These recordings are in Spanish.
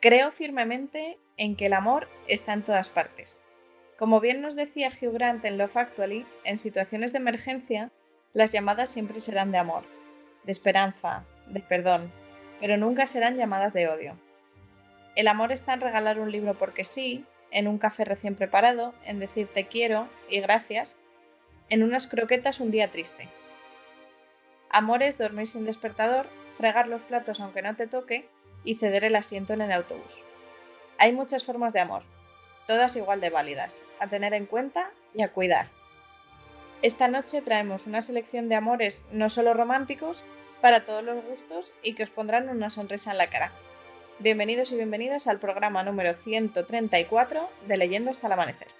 Creo firmemente en que el amor está en todas partes. Como bien nos decía Hugh Grant en Love Actually, en situaciones de emergencia, las llamadas siempre serán de amor, de esperanza, de perdón, pero nunca serán llamadas de odio. El amor está en regalar un libro porque sí, en un café recién preparado, en decir te quiero y gracias, en unas croquetas un día triste. Amor es dormir sin despertador, fregar los platos aunque no te toque y ceder el asiento en el autobús. Hay muchas formas de amor, todas igual de válidas, a tener en cuenta y a cuidar. Esta noche traemos una selección de amores no solo románticos, para todos los gustos y que os pondrán una sonrisa en la cara. Bienvenidos y bienvenidas al programa número 134 de Leyendo hasta el amanecer.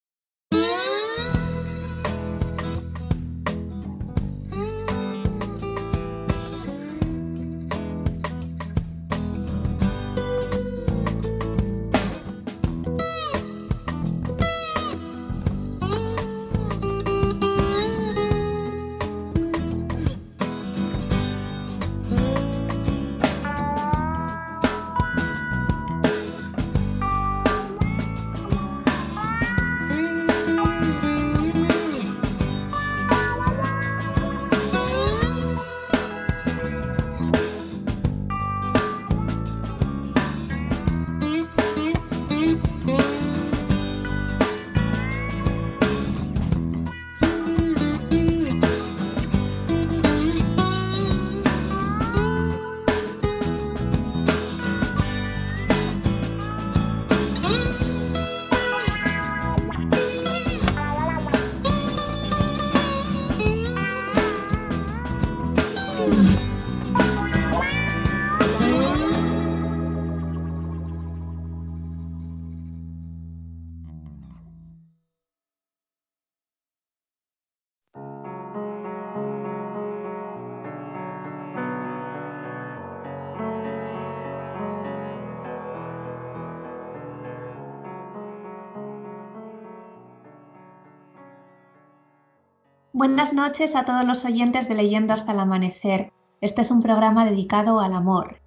Buenas noches a todos los oyentes de Leyendo hasta el Amanecer. Este es un programa dedicado al amor.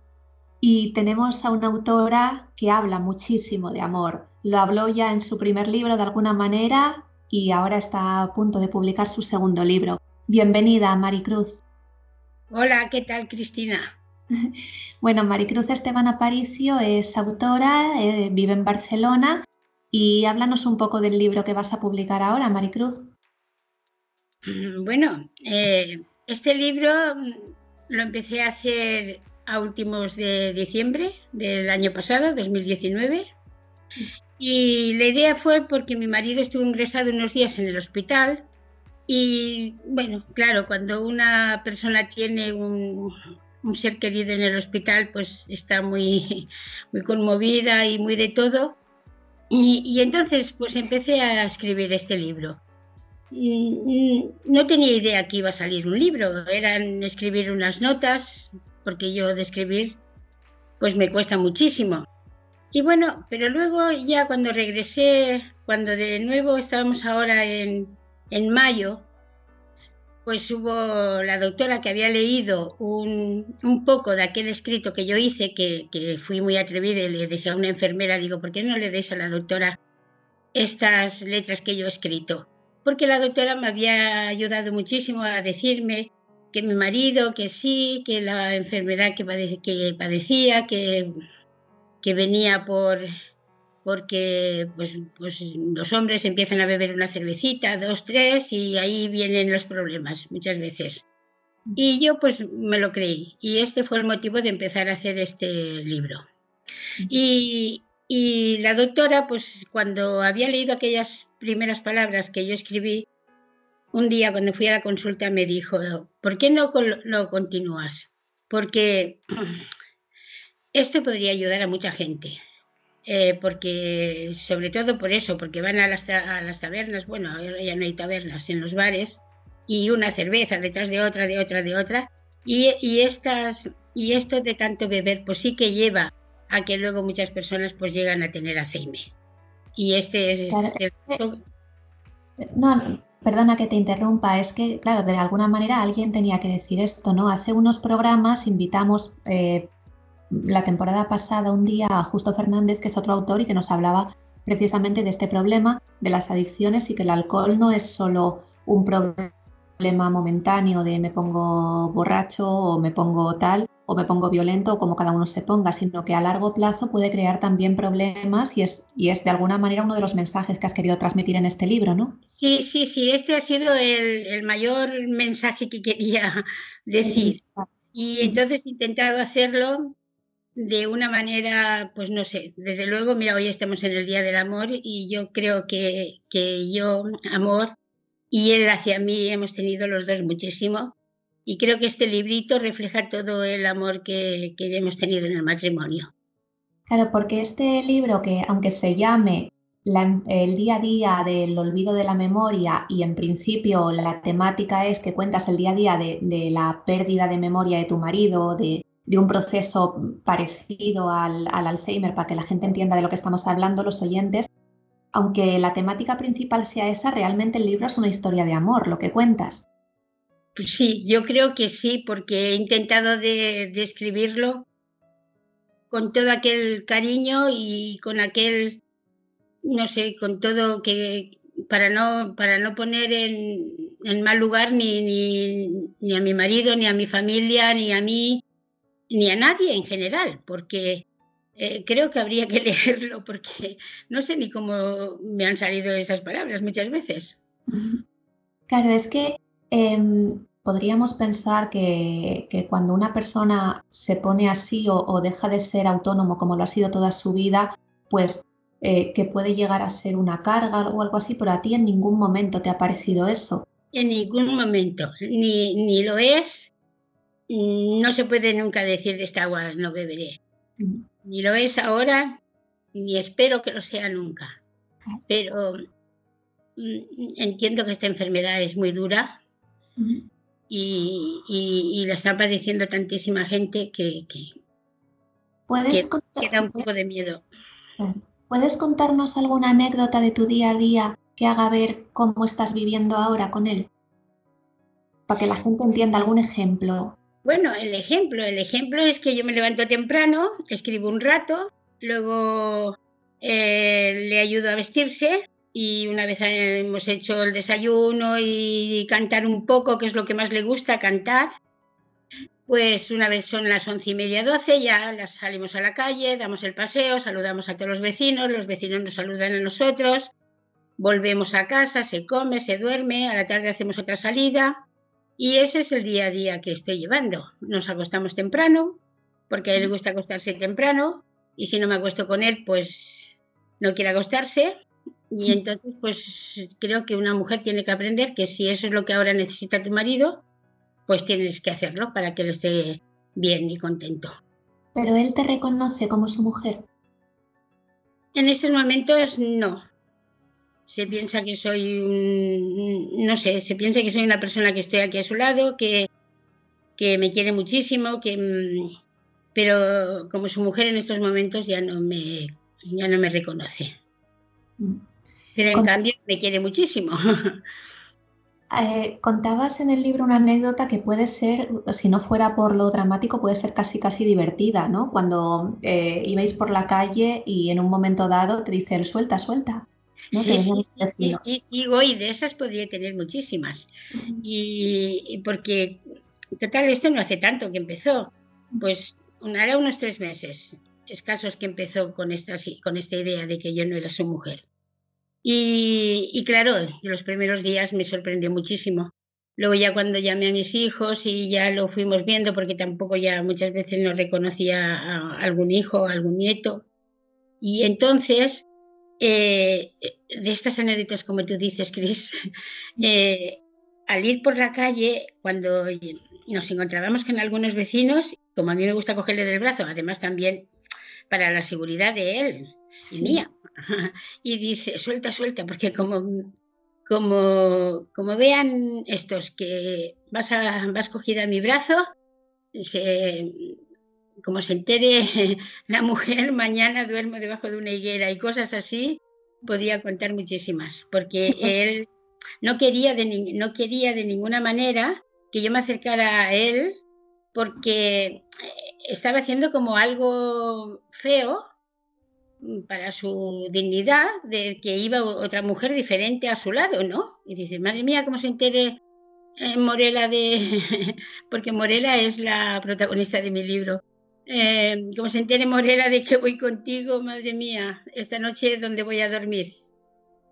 Y tenemos a una autora que habla muchísimo de amor. Lo habló ya en su primer libro de alguna manera y ahora está a punto de publicar su segundo libro. Bienvenida, Maricruz. Hola, ¿qué tal, Cristina? bueno, Maricruz Esteban Aparicio es autora, eh, vive en Barcelona y háblanos un poco del libro que vas a publicar ahora, Maricruz. Mm, bueno, eh, este libro mm, lo empecé a hacer a últimos de diciembre del año pasado, 2019. Y la idea fue porque mi marido estuvo ingresado unos días en el hospital y bueno, claro, cuando una persona tiene un, ser querido en el hospital, pues está muy, muy conmovida y muy de todo. Y, y entonces pues empecé a escribir este libro no tenía idea que iba a salir un libro, eran escribir unas notas, porque yo de escribir pues me cuesta muchísimo. Y bueno, pero luego ya cuando regresé, cuando de nuevo estábamos ahora en, en mayo, pues hubo la doctora que había leído un, un, poco de aquel escrito que yo hice, que, que, fui muy atrevida y le dije a una enfermera, digo, ¿por qué no le deis a la doctora estas letras que yo he escrito? Porque la doctora me había ayudado muchísimo a decirme que mi marido, que sí, que la enfermedad que, padecía, que, que venía por porque pues, pues, los hombres empiezan a beber una cervecita, dos, tres, y ahí vienen los problemas muchas veces. Y yo pues me lo creí, y este fue el motivo de empezar a hacer este libro. Y, y la doctora, pues cuando había leído aquellas primeras palabras que yo escribí, un día cuando fui a la consulta me dijo, ¿por qué no lo continúas? Porque esto podría ayudar a mucha gente. Eh, porque, sobre todo por eso, porque van a las, tabernas, bueno, ya no hay tabernas, en los bares, y una cerveza detrás de otra, de otra, de otra, y, y estas, y esto de tanto beber pues sí que lleva a que luego muchas personas pues llegan a tener Alzheimer. Y este es... Eh, no, perdona que te interrumpa, es que, claro, de alguna manera alguien tenía que decir esto, ¿no? Hace unos programas invitamos eh, la temporada pasada un día a Justo Fernández, que es otro autor y que nos hablaba precisamente de este problema de las adicciones y que el alcohol no es solo un problema momentáneo de me pongo borracho o me pongo tal o me pongo violento o como cada uno se ponga, sino que a largo plazo puede crear también problemas y es, y es de alguna manera uno de los mensajes que has querido transmitir en este libro, ¿no? Sí, sí, sí, este ha sido el, el mayor mensaje que quería decir. Y entonces he intentado hacerlo de una manera, pues no sé, desde luego, mira, hoy estamos en el Día del Amor y yo creo que, que yo, amor, y él hacia mí hemos tenido los dos muchísimo. Y creo que este librito refleja todo el amor que, que hemos tenido en el matrimonio. Claro, porque este libro que aunque se llame el día a día del olvido de la memoria y en principio la temática es que cuentas el día a día de, de la pérdida de memoria de tu marido, de, de un proceso parecido al, Alzheimer para que la gente entienda de lo que estamos hablando, los oyentes, aunque la temática principal sea esa, realmente el libro es una historia de amor, lo que cuentas. Pues sí, yo creo que sí, porque he intentado de, describirlo con todo aquel cariño y con aquel, no sé, con todo que para no, para no poner en, mal lugar ni, ni, ni a mi marido, ni a mi familia, ni a mí, ni a nadie en general, porque eh, creo que habría que leerlo porque no sé ni cómo me han salido esas palabras muchas veces. Claro, es que em, podríamos pensar que, cuando una persona se pone así o, deja de ser autónomo como lo ha sido toda su vida, pues eh, que puede llegar a ser una carga o algo así, pero a ti en ningún momento te ha parecido eso. En ningún momento, ni, ni lo es, no se puede nunca decir de esta agua no beberé. Ni lo es ahora, ni espero que lo sea nunca. Pero mm, entiendo que esta enfermedad es muy dura y, la está padeciendo tantísima gente que, ¿Puedes da un poco de miedo. ¿Puedes contarnos alguna anécdota de tu día a día que haga ver cómo estás viviendo ahora con él? Para que la gente entienda algún ejemplo. Bueno, el ejemplo, el ejemplo es que yo me levanto temprano, escribo un rato, luego eh, le ayudo a vestirse y una vez hemos hecho el desayuno y cantar un poco, que es lo que más le gusta, cantar, pues una vez son las once y media, doce, ya las salimos a la calle, damos el paseo, saludamos a todos los vecinos, los vecinos nos saludan a nosotros, volvemos a casa, se come, se duerme, a la tarde hacemos otra salida y ese es el día a día que estoy llevando. Nos acostamos temprano, porque a él le gusta acostarse temprano, y si no me acuesto con él, pues no quiere acostarse. Y entonces, pues creo que una mujer tiene que aprender que si eso es lo que ahora necesita tu marido, pues tienes que hacerlo para que él esté bien y contento. Pero él te reconoce como su mujer. En estos momentos no se piensa que soy un, no sé, se piensa que soy una persona que estoy aquí a su lado, que, que me quiere muchísimo, que mm, pero como su mujer en estos momentos ya no me, ya no me reconoce. Pero en cambio me quiere muchísimo. Eh, contabas en el libro una anécdota que puede ser, si no fuera por lo dramático, puede ser casi casi divertida, ¿no? Cuando eh, ibais por la calle y en un momento dado te dice el suelta, suelta. Sí, sí, y de esas podría tener muchísimas. Y, porque, total, esto no hace tanto que empezó, pues hará unos tres meses escasos que empezó con esta, con esta idea de que yo no era su mujer. Y, y claro, los primeros días me sorprendió muchísimo. Luego ya cuando llamé a mis hijos y ya lo fuimos viendo, porque tampoco ya muchas veces no reconocía a algún hijo, o algún nieto. Y entonces eh, de estas anécdotas, como tú dices, Cris, eh, al ir por la calle, cuando nos encontrábamos con algunos vecinos, como a mí me gusta cogerle del brazo, además también para la seguridad de él y mía, y dice, suelta, suelta, porque como, como, como vean estos que vas, a, vas cogida a mi brazo, se, como se entere la mujer, mañana duermo debajo de una higuera y cosas así, podía contar muchísimas, porque él no quería de, no quería de ninguna manera que yo me acercara a él porque eh, estaba haciendo como algo feo para su dignidad de que iba otra mujer diferente a su lado, ¿no? Y dice, madre mía, cómo se entere eh, Morela de... porque Morela es la protagonista de mi libro. Eh, como se entere Morela de que voy contigo, madre mía, esta noche donde voy a dormir.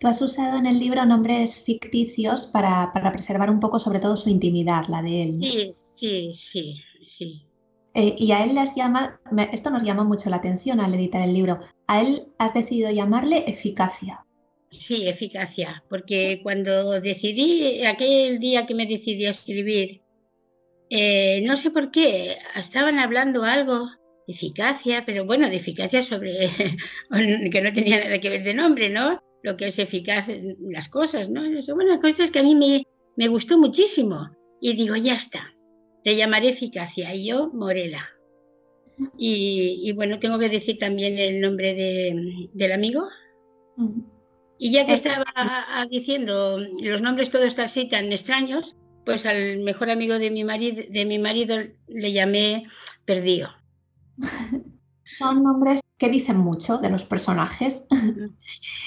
Tú has usado en el libro nombres ficticios para, para preservar un poco sobre todo su intimidad, la de él. Sí, sí, sí, sí. Eh, y a él has llama, esto nos llama mucho la atención al editar el libro, a él has decidido llamarle eficacia. Sí, eficacia, porque cuando decidí, aquel día que me decidí a escribir, eh, no sé por qué, estaban hablando algo de eficacia, pero bueno, de eficacia sobre, que no tenía nada que ver de nombre, ¿no? Lo que es eficaz las cosas, ¿no? Bueno, cosas que a mí me, me gustó muchísimo. Y digo, ya está, te llamaré eficacia y yo Morela. Y, bueno, tengo que decir también el nombre del amigo. Y ya que estaba diciendo los nombres todos así tan extraños, pues al mejor amigo de mi marido, de mi marido le llamé Perdido. Son nombres que dicen mucho de los personajes.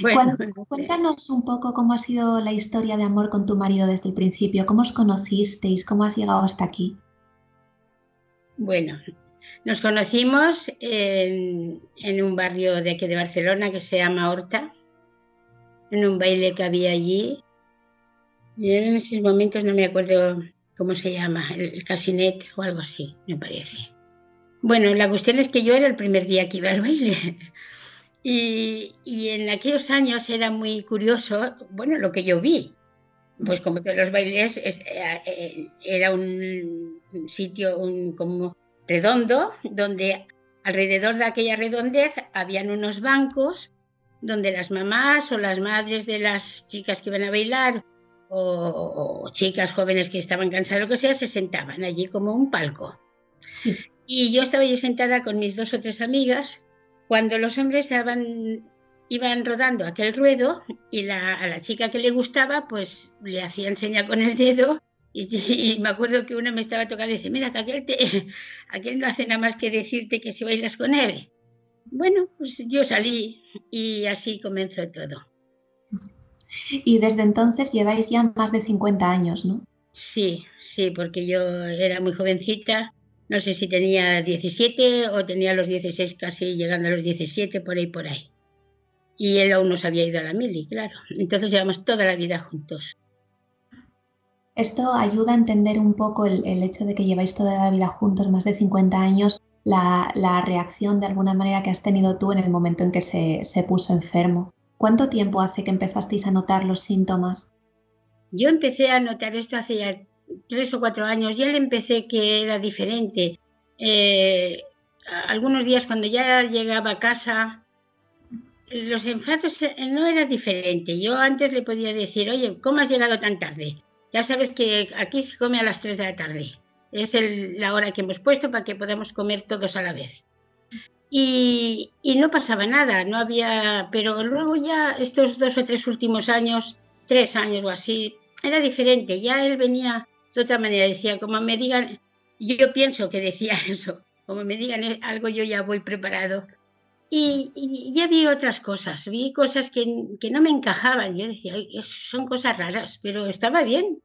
Bueno, cuéntanos un poco cómo ha sido la historia de amor con tu marido desde el principio, cómo os conocisteis, cómo has llegado hasta aquí. Bueno, nos conocimos en, un barrio de aquí de Barcelona que se llama Horta, en un baile que había allí. Y en esos momentos no me acuerdo cómo se llama, el, casinet o algo así, me parece. Bueno, la cuestión es que yo era el primer día que iba al baile. Y, en aquellos años era muy curioso, bueno, lo que yo vi. Pues como que los bailes eh, eh, era un sitio como redondo, donde alrededor de aquella redondez habían unos bancos donde las mamás o las madres de las chicas que iban a bailar o, chicas jóvenes que estaban cansadas, lo que sea, se sentaban allí como un palco. Y yo estaba allí sentada con mis dos o tres amigas cuando los hombres iban rodando aquel ruedo y a la chica que le gustaba pues le hacían seña con el dedo y, me acuerdo que una me estaba tocando y dice, mira, que aquel, te, aquel no hace nada más que decirte que si bailas con él. Bueno, pues yo salí y así comenzó todo. Y desde entonces lleváis ya más de 50 años, ¿no? Sí, sí, porque yo era muy jovencita, no sé si tenía 17 o tenía los 16 casi llegando a los 17, por ahí, por ahí. Y él aún no se había ido a la mili, claro. Entonces llevamos toda la vida juntos. Esto ayuda a entender un poco el, hecho de que lleváis toda la vida juntos, más de 50 años, la, reacción de alguna manera que has tenido tú en el momento en que se, puso enfermo. ¿Cuánto tiempo hace que empezasteis a notar los síntomas? Yo empecé a notar esto hace ya tres o cuatro años. Ya le empecé que era diferente. Eh, algunos días cuando ya llegaba a casa, los enfados eh, no era diferente. Yo antes le podía decir, oye, ¿cómo has llegado tan tarde? Ya sabes que aquí se come a las 3 de la tarde. Es la hora que hemos puesto para que podamos comer todos a la vez. Y, no pasaba nada, no había, pero luego ya estos dos o tres últimos años, tres años o así, era diferente. Ya él venía de otra manera, decía, como me digan, yo pienso que decía eso, como me digan algo yo ya voy preparado. Y, ya vi otras cosas, vi cosas que, que no me encajaban. Yo decía, son cosas raras, pero estaba bien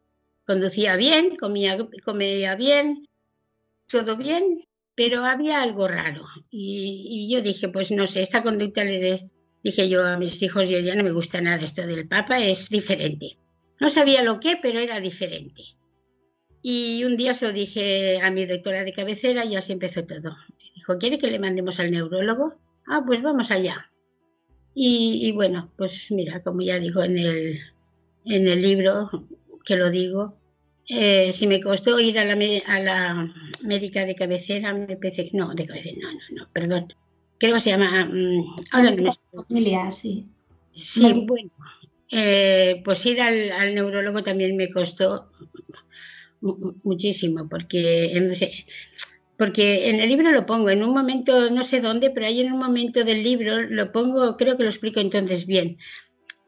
conducía bien, comía, comía bien, todo bien, pero había algo raro. Y, yo dije, pues no sé, esta conducta le dije yo a mis hijos, yo ya no me gusta nada esto del Papa, es diferente. No sabía lo que, pero era diferente. Y un día se lo dije a mi doctora de cabecera y así empezó todo. dijo, ¿quiere que le mandemos al neurólogo? Ah, pues vamos allá. Y, y bueno, pues mira, como ya digo en el, en el libro, que lo digo, eh, si me costó ir a la, a la médica de cabecera, me parece, no, de cabecera, no, no, no, perdón. Creo que se llama... Um, familia, sí. Sí, bueno. Eh, pues ir al, al, neurólogo también me costó muchísimo, porque porque en el libro lo pongo, en un momento, no sé dónde, pero ahí en un momento del libro lo pongo, creo que lo explico entonces bien.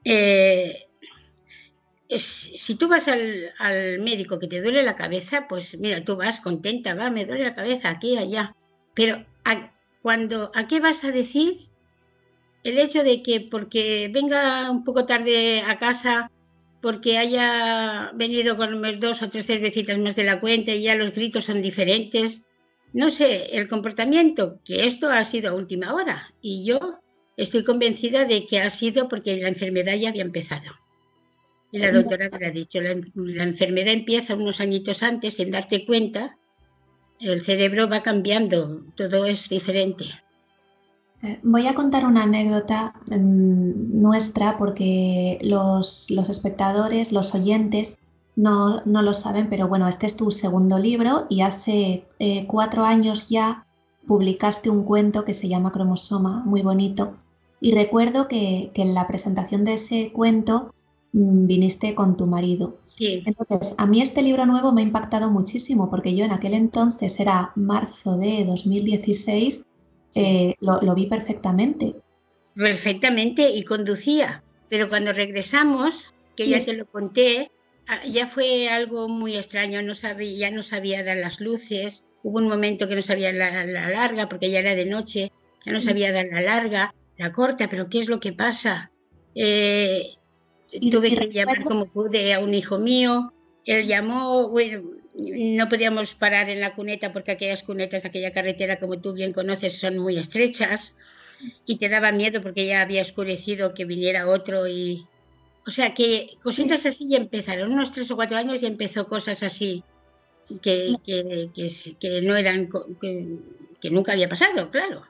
Eh, si tú vas al, médico que te duele la cabeza, pues mira, tú vas contenta, va, me duele la cabeza aquí, allá. Pero cuando, ¿a qué vas a decir el hecho de que porque venga un poco tarde a casa, porque haya venido con dos o tres cervecitas más de la cuenta y ya los gritos son diferentes? No sé, el comportamiento, que esto ha sido a última hora. Y yo estoy convencida de que ha sido porque la enfermedad ya había empezado. Y la doctora me ha dicho, la, enfermedad empieza unos añitos antes, sin darte cuenta, el cerebro va cambiando, todo es diferente. Eh, voy a contar una anécdota mm, nuestra porque los, espectadores, los oyentes, no, lo saben, pero bueno, este es tu segundo libro y hace eh, cuatro años ya publicaste un cuento que se llama Cromosoma, muy bonito. Y recuerdo que, que en la presentación de ese cuento viniste con tu marido. Sí. Entonces, a mí este libro nuevo me ha impactado muchísimo porque yo en aquel entonces era marzo de 2016, eh, lo, vi perfectamente. Perfectamente y conducía, pero cuando regresamos, que ya se lo conté, ah, ya fue algo muy extraño, no sabía, ya no sabía dar las luces, hubo un momento que no sabía la, larga porque ya era de noche, ya no sabía dar la larga, la corta, pero ¿qué es lo que pasa? Eh, y tuve que llamar como pude a un hijo mío. Él llamó, bueno, no podíamos parar en la cuneta porque aquellas cunetas, aquella carretera, como tú bien conoces, son muy estrechas y te daba miedo porque ya había oscurecido que viniera otro y... O sea que cositas así ya empezaron, unos tres o cuatro años y empezó cosas así que, que, que, no eran, que nunca había pasado, claro.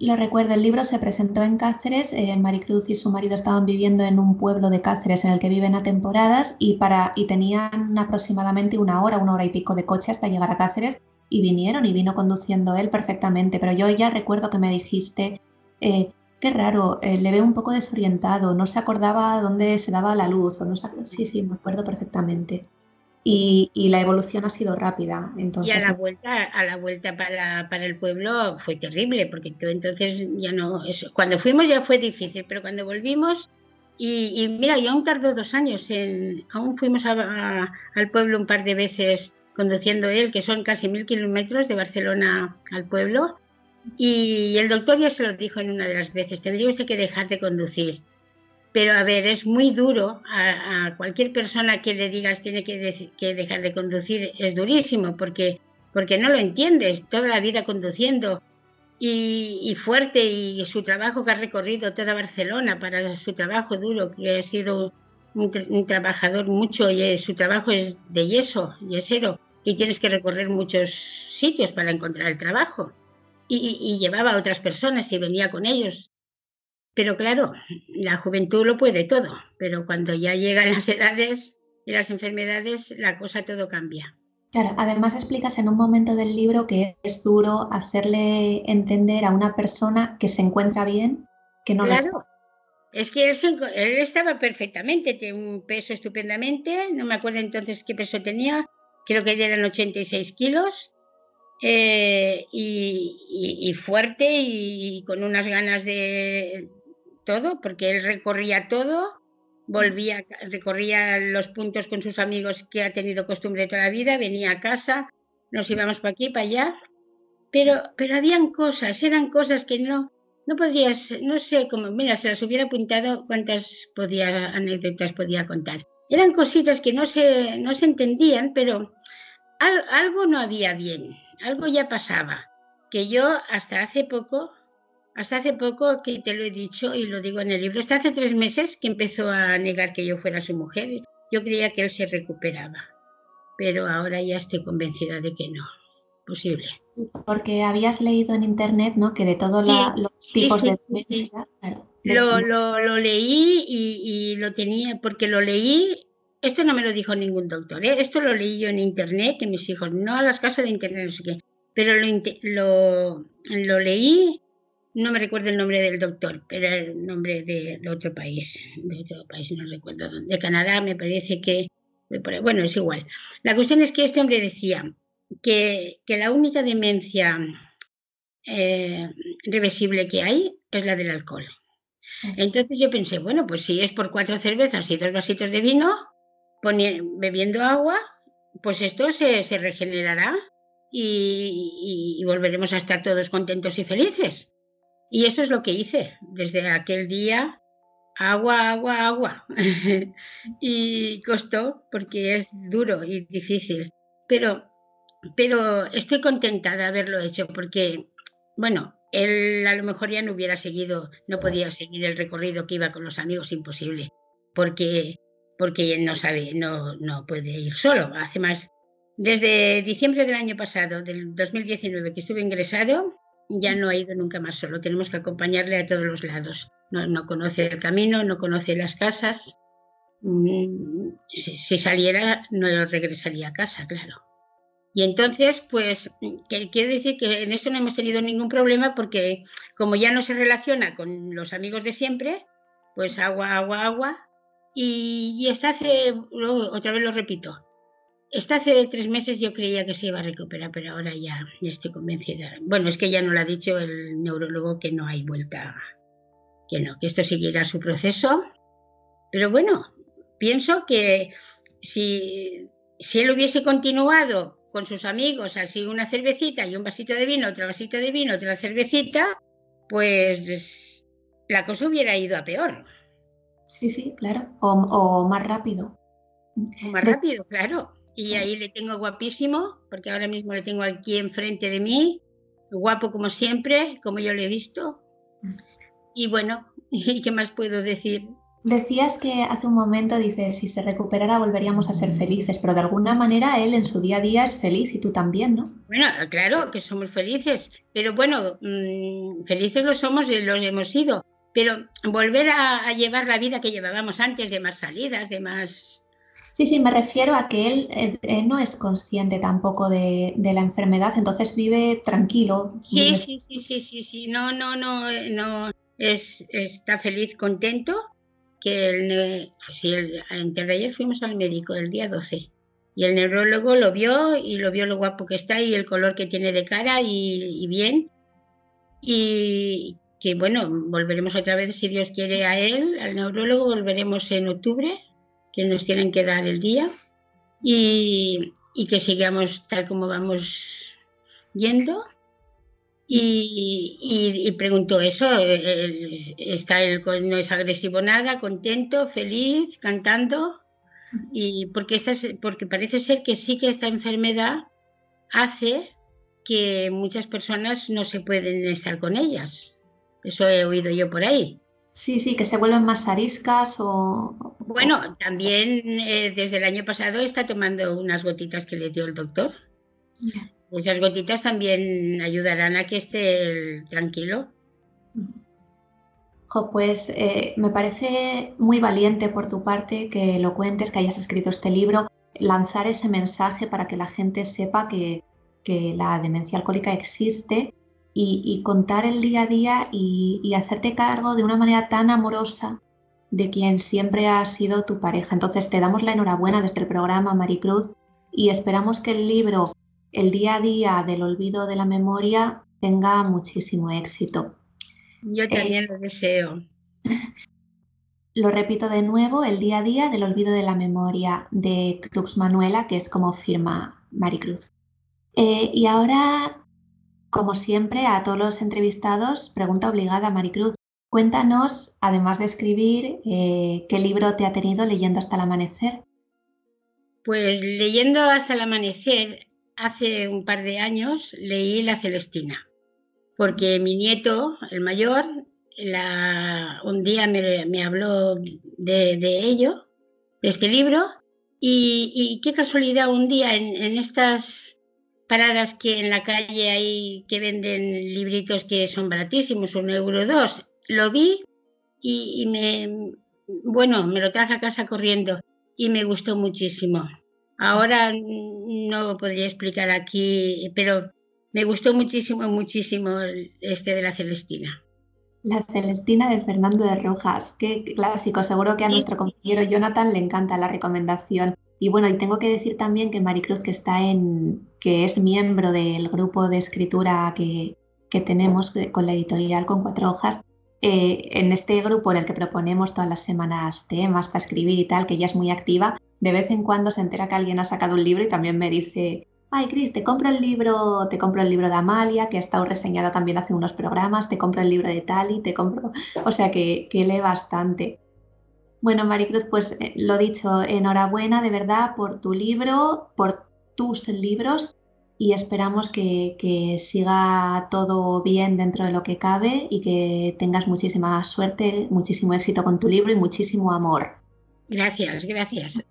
Lo recuerdo, el libro se presentó en Cáceres, eh, Maricruz y su marido estaban viviendo en un pueblo de Cáceres en el que viven a temporadas y, para, y tenían aproximadamente una hora, una hora y pico de coche hasta llegar a Cáceres y vinieron y vino conduciendo él perfectamente, pero yo ya recuerdo que me dijiste, eh, qué raro, eh, le veo un poco desorientado, no se acordaba dónde se daba la luz, o no sí, sí, me acuerdo perfectamente y, la evolución ha sido rápida. Entonces... Y a la vuelta, a la vuelta para, para el pueblo fue terrible, porque tú entonces ya no, eso, cuando fuimos ya fue difícil, pero cuando volvimos, y, mira, y aún tardó dos años, en, aún fuimos al pueblo un par de veces conduciendo él, que son casi mil kilómetros de Barcelona al pueblo, y el doctor ya se lo dijo en una de las veces, tendría usted que dejar de conducir pero a ver, es muy duro a, cualquier persona que le digas tiene que, que, dejar de conducir, es durísimo porque, porque no lo entiendes, toda la vida conduciendo y, fuerte y su trabajo que ha recorrido toda Barcelona para su trabajo duro, que ha sido un, trabajador mucho y su trabajo es de yeso, yesero, y tienes que recorrer muchos sitios para encontrar el trabajo. Y, y llevaba a otras personas y venía con ellos pero claro, la juventud lo puede todo, pero cuando ya llegan las edades y las enfermedades, la cosa todo cambia. Claro, además explicas en un momento del libro que es duro hacerle entender a una persona que se encuentra bien, que no claro. lo Es que él, él, estaba perfectamente, tenía un peso estupendamente, no me acuerdo entonces qué peso tenía, creo que eran 86 kilos, eh, y, y, fuerte y, con unas ganas de, todo, porque él recorría todo, volvía, recorría los puntos con sus amigos que ha tenido costumbre toda la vida, venía a casa, nos íbamos para aquí, para allá, pero, pero habían cosas, eran cosas que no, no podías, no sé cómo, mira, se las hubiera apuntado cuántas podía, anécdotas podía contar. Eran cositas que no se, no se entendían, pero algo no había bien, algo ya pasaba, que yo hasta hace poco hasta hace poco que te lo he dicho y lo digo en el libro, hasta hace tres meses que empezó a negar que yo fuera su mujer. Yo creía que él se recuperaba, pero ahora ya estoy convencida de que no, posible. Porque habías leído en internet, ¿no? Que de todos los tipos de demencia, lo, lo, leí y, lo tenía, porque lo leí, esto no me lo dijo ningún doctor, ¿eh? esto lo leí yo en internet, que mis hijos, no a las casas de internet, no sé qué, pero lo, lo, lo leí no me recuerdo el nombre del doctor, pero el nombre de, otro país, de otro país, no recuerdo dónde, de Canadá me parece que, bueno, es igual. La cuestión es que este hombre decía que, la única demencia eh, reversible que hay es la del alcohol. Entonces yo pensé, bueno, pues si es por cuatro cervezas y dos vasitos de vino, bebiendo agua, pues esto se, regenerará y, volveremos a estar todos contentos y felices. Y eso es lo que hice. Desde aquel día, agua, agua, agua. y costó porque es duro y difícil. Pero, pero estoy contenta de haberlo hecho porque, bueno, él a lo mejor ya no hubiera seguido, no podía seguir el recorrido que iba con los amigos, imposible, porque, porque él no sabe, no, no puede ir solo. Hace más, desde diciembre del año pasado, del 2019, que estuve ingresado, ya no ha ido nunca más solo. Tenemos que acompañarle a todos los lados. No, no conoce el camino, no conoce las casas. Mm, si, saliera, no regresaría a casa, claro. Y entonces, pues, quiero decir que en esto no hemos tenido ningún problema porque como ya no se relaciona con los amigos de siempre, pues agua, agua, agua. Y, y hace, otra vez lo repito, hasta hace tres meses yo creía que se iba a recuperar, pero ahora ya, ya estoy convencida. Bueno, es que ya no lo ha dicho el neurólogo que no hay vuelta, que no, que esto seguirá su proceso. Pero bueno, pienso que si, si él hubiese continuado con sus amigos, así una cervecita y un vasito de vino, otro vasito de vino, otra cervecita, pues la cosa hubiera ido a peor. Sí, sí, claro. O, más rápido. O más rápido, claro. Y ahí le tengo guapísimo, porque ahora mismo le tengo aquí enfrente de mí, guapo como siempre, como yo le he visto. Y bueno, ¿y qué más puedo decir? Decías que hace un momento, dices, si se recuperara volveríamos a ser felices, pero de alguna manera él en su día a día es feliz y tú también, ¿no? Bueno, claro que somos felices, pero bueno, mm, felices lo somos y lo hemos sido, pero volver a, llevar la vida que llevábamos antes, de más salidas, de más... Sí, sí, me refiero a que él, eh, no es consciente tampoco de, la enfermedad, entonces vive tranquilo. Sí, sí, sí, sí, sí, sí, no, no, no, eh, no, es, está feliz, contento que el, pues antes de ayer fuimos al médico, el día 12, y el neurólogo lo vio y lo vio lo guapo que está y el color que tiene de cara y, bien. Y que bueno, volveremos otra vez, si Dios quiere, a él, al neurólogo, volveremos en octubre, que nos tienen que dar el día, y, y que sigamos tal como vamos yendo y, preguntó eso, está él, no es agresivo nada, contento, feliz, cantando, y porque, esta, porque parece ser que sí que esta enfermedad hace que muchas personas no se pueden estar con ellas. Eso he oído yo por ahí. Sí, sí, que se vuelven más ariscas o... Bueno, también eh, desde el año pasado está tomando unas gotitas que le dio el doctor. Esas gotitas también ayudarán a que esté tranquilo. pues eh, me parece muy valiente por tu parte que lo cuentes, que hayas escrito este libro, lanzar ese mensaje para que la gente sepa que, la demencia alcohólica existe y, contar el día a día y, y, hacerte cargo de una manera tan amorosa de quien siempre ha sido tu pareja. Entonces te damos la enhorabuena desde el programa Maricruz y esperamos que el libro el día a día del olvido de la memoria tenga muchísimo éxito. Yo eh, también lo deseo. Lo repito de nuevo, el día a día del olvido de la memoria de Cruz Manuela, que es como firma Maricruz. Eh, y ahora, como siempre, a todos los entrevistados, pregunta obligada, Maricruz. Cuéntanos, además de escribir, eh, qué libro te ha tenido leyendo hasta el amanecer. Pues leyendo hasta el amanecer hace un par de años leí La Celestina, porque mi nieto, el mayor, un día me, habló de, ello, de este libro, y, qué casualidad, un día en, estas paradas que en la calle hay que venden libritos que son baratísimos, un euro dos, lo vi y, y me, bueno, me lo traje a casa corriendo y me gustó muchísimo. Ahora no podría explicar aquí, pero me gustó muchísimo, muchísimo este de la Celestina. La Celestina de Fernando de Rojas, qué clásico. Seguro que a nuestro compañero Jonathan le encanta la recomendación. Y bueno, y tengo que decir también que Maricruz, que está en, que es miembro del grupo de escritura que, que tenemos con la editorial con cuatro hojas, eh, en este grupo en el que proponemos todas las semanas temas para escribir y tal, que ella es muy activa, de vez en cuando se entera que alguien ha sacado un libro y también me dice, ay Cris, te compro el libro, te compro el libro de Amalia, que ha estado reseñada también hace unos programas, te compro el libro de Tali, te compro, o sea que, que lee bastante. Bueno, Maricruz, pues eh, lo dicho, enhorabuena de verdad por tu libro, por tus libros y esperamos que, que, siga todo bien dentro de lo que cabe y que tengas muchísima suerte, muchísimo éxito con tu libro y muchísimo amor. Gracias, gracias.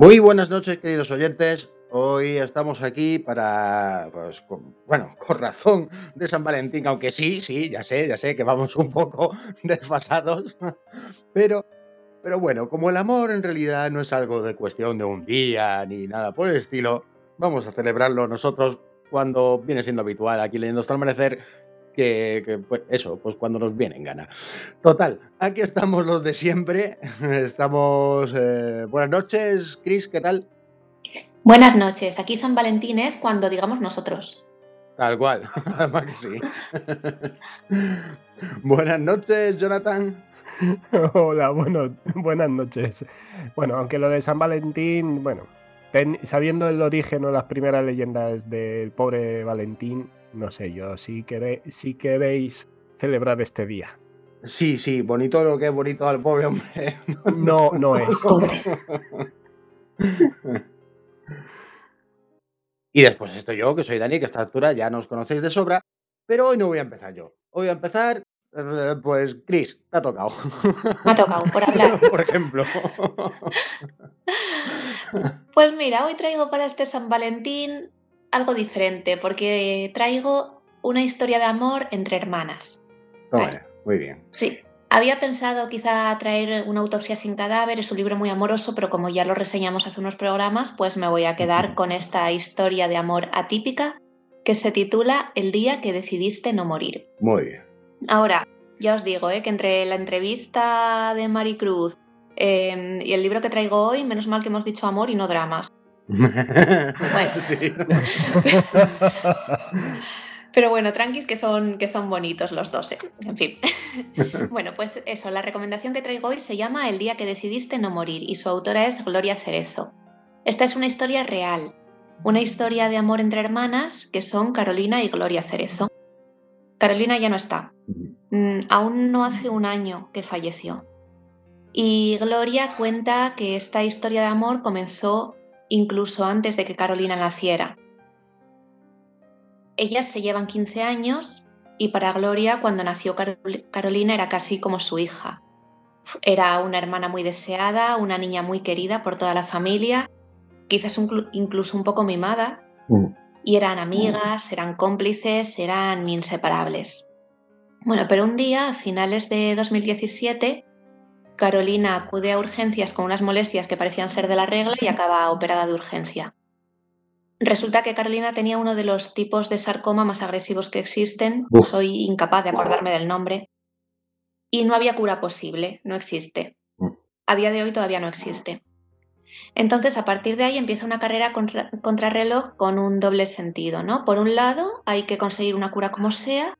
Muy buenas noches, queridos oyentes. Hoy estamos aquí para, pues, con, bueno, con razón de San Valentín, aunque sí, sí, ya sé, ya sé que vamos un poco desfasados, pero, pero bueno, como el amor en realidad no es algo de cuestión de un día ni nada por el estilo, vamos a celebrarlo nosotros cuando viene siendo habitual aquí leyendo hasta el amanecer que, pues eso, pues cuando nos viene en gana. Total, aquí estamos los de siempre. Estamos. Eh, buenas noches, Chris, ¿qué tal? Buenas noches, aquí San Valentín es cuando digamos nosotros. Tal cual, además que sí. buenas noches, Jonathan. Hola, bueno, buenas noches. Bueno, aunque lo de San Valentín, bueno, sabiendo el origen o las primeras leyendas del pobre Valentín, no sé yo, si, queréis, si queréis celebrar este día. Sí, sí, bonito lo que es bonito al pobre hombre. No, no es. y después estoy yo, que soy Dani, que a esta altura ya nos conocéis de sobra, pero hoy no voy a empezar yo. Hoy voy a empezar, eh, pues, Chris, te ha tocado. Me ha tocado, por hablar. por ejemplo. pues mira, hoy traigo para este San Valentín algo diferente, porque traigo una historia de amor entre hermanas. muy bien. Sí. Había pensado quizá traer una autopsia sin cadáver, es un libro muy amoroso, pero como ya lo reseñamos hace unos programas, pues me voy a quedar con esta historia de amor atípica que se titula El día que decidiste no morir. Muy bien. Ahora, ya os digo, ¿eh? que entre la entrevista de Maricruz eh, y el libro que traigo hoy, menos mal que hemos dicho amor y no dramas. Pero bueno, tranquis que son, que son bonitos los dos, ¿eh? en fin. bueno, pues eso, la recomendación que traigo hoy se llama El día que decidiste no morir y su autora es Gloria Cerezo. Esta es una historia real, una historia de amor entre hermanas que son Carolina y Gloria Cerezo. Carolina ya no está, mm, aún no hace un año que falleció. Y Gloria cuenta que esta historia de amor comenzó incluso antes de que Carolina naciera. Ellas se llevan 15 años y para Gloria cuando nació Carolina era casi como su hija. Era una hermana muy deseada, una niña muy querida por toda la familia, quizás incluso un poco mimada, mm. y eran amigas, eran cómplices, eran inseparables. Bueno, pero un día, a finales de 2017, Carolina acude a urgencias con unas molestias que parecían ser de la regla y acaba operada de urgencia. Resulta que Carolina tenía uno de los tipos de sarcoma más agresivos que existen, soy incapaz de acordarme del nombre, y no había cura posible, no existe. Mm. A día de hoy todavía no existe. Entonces, a partir de ahí empieza una carrera contra, contrarreloj con un doble sentido, ¿no? Por un lado, hay que conseguir una cura como sea,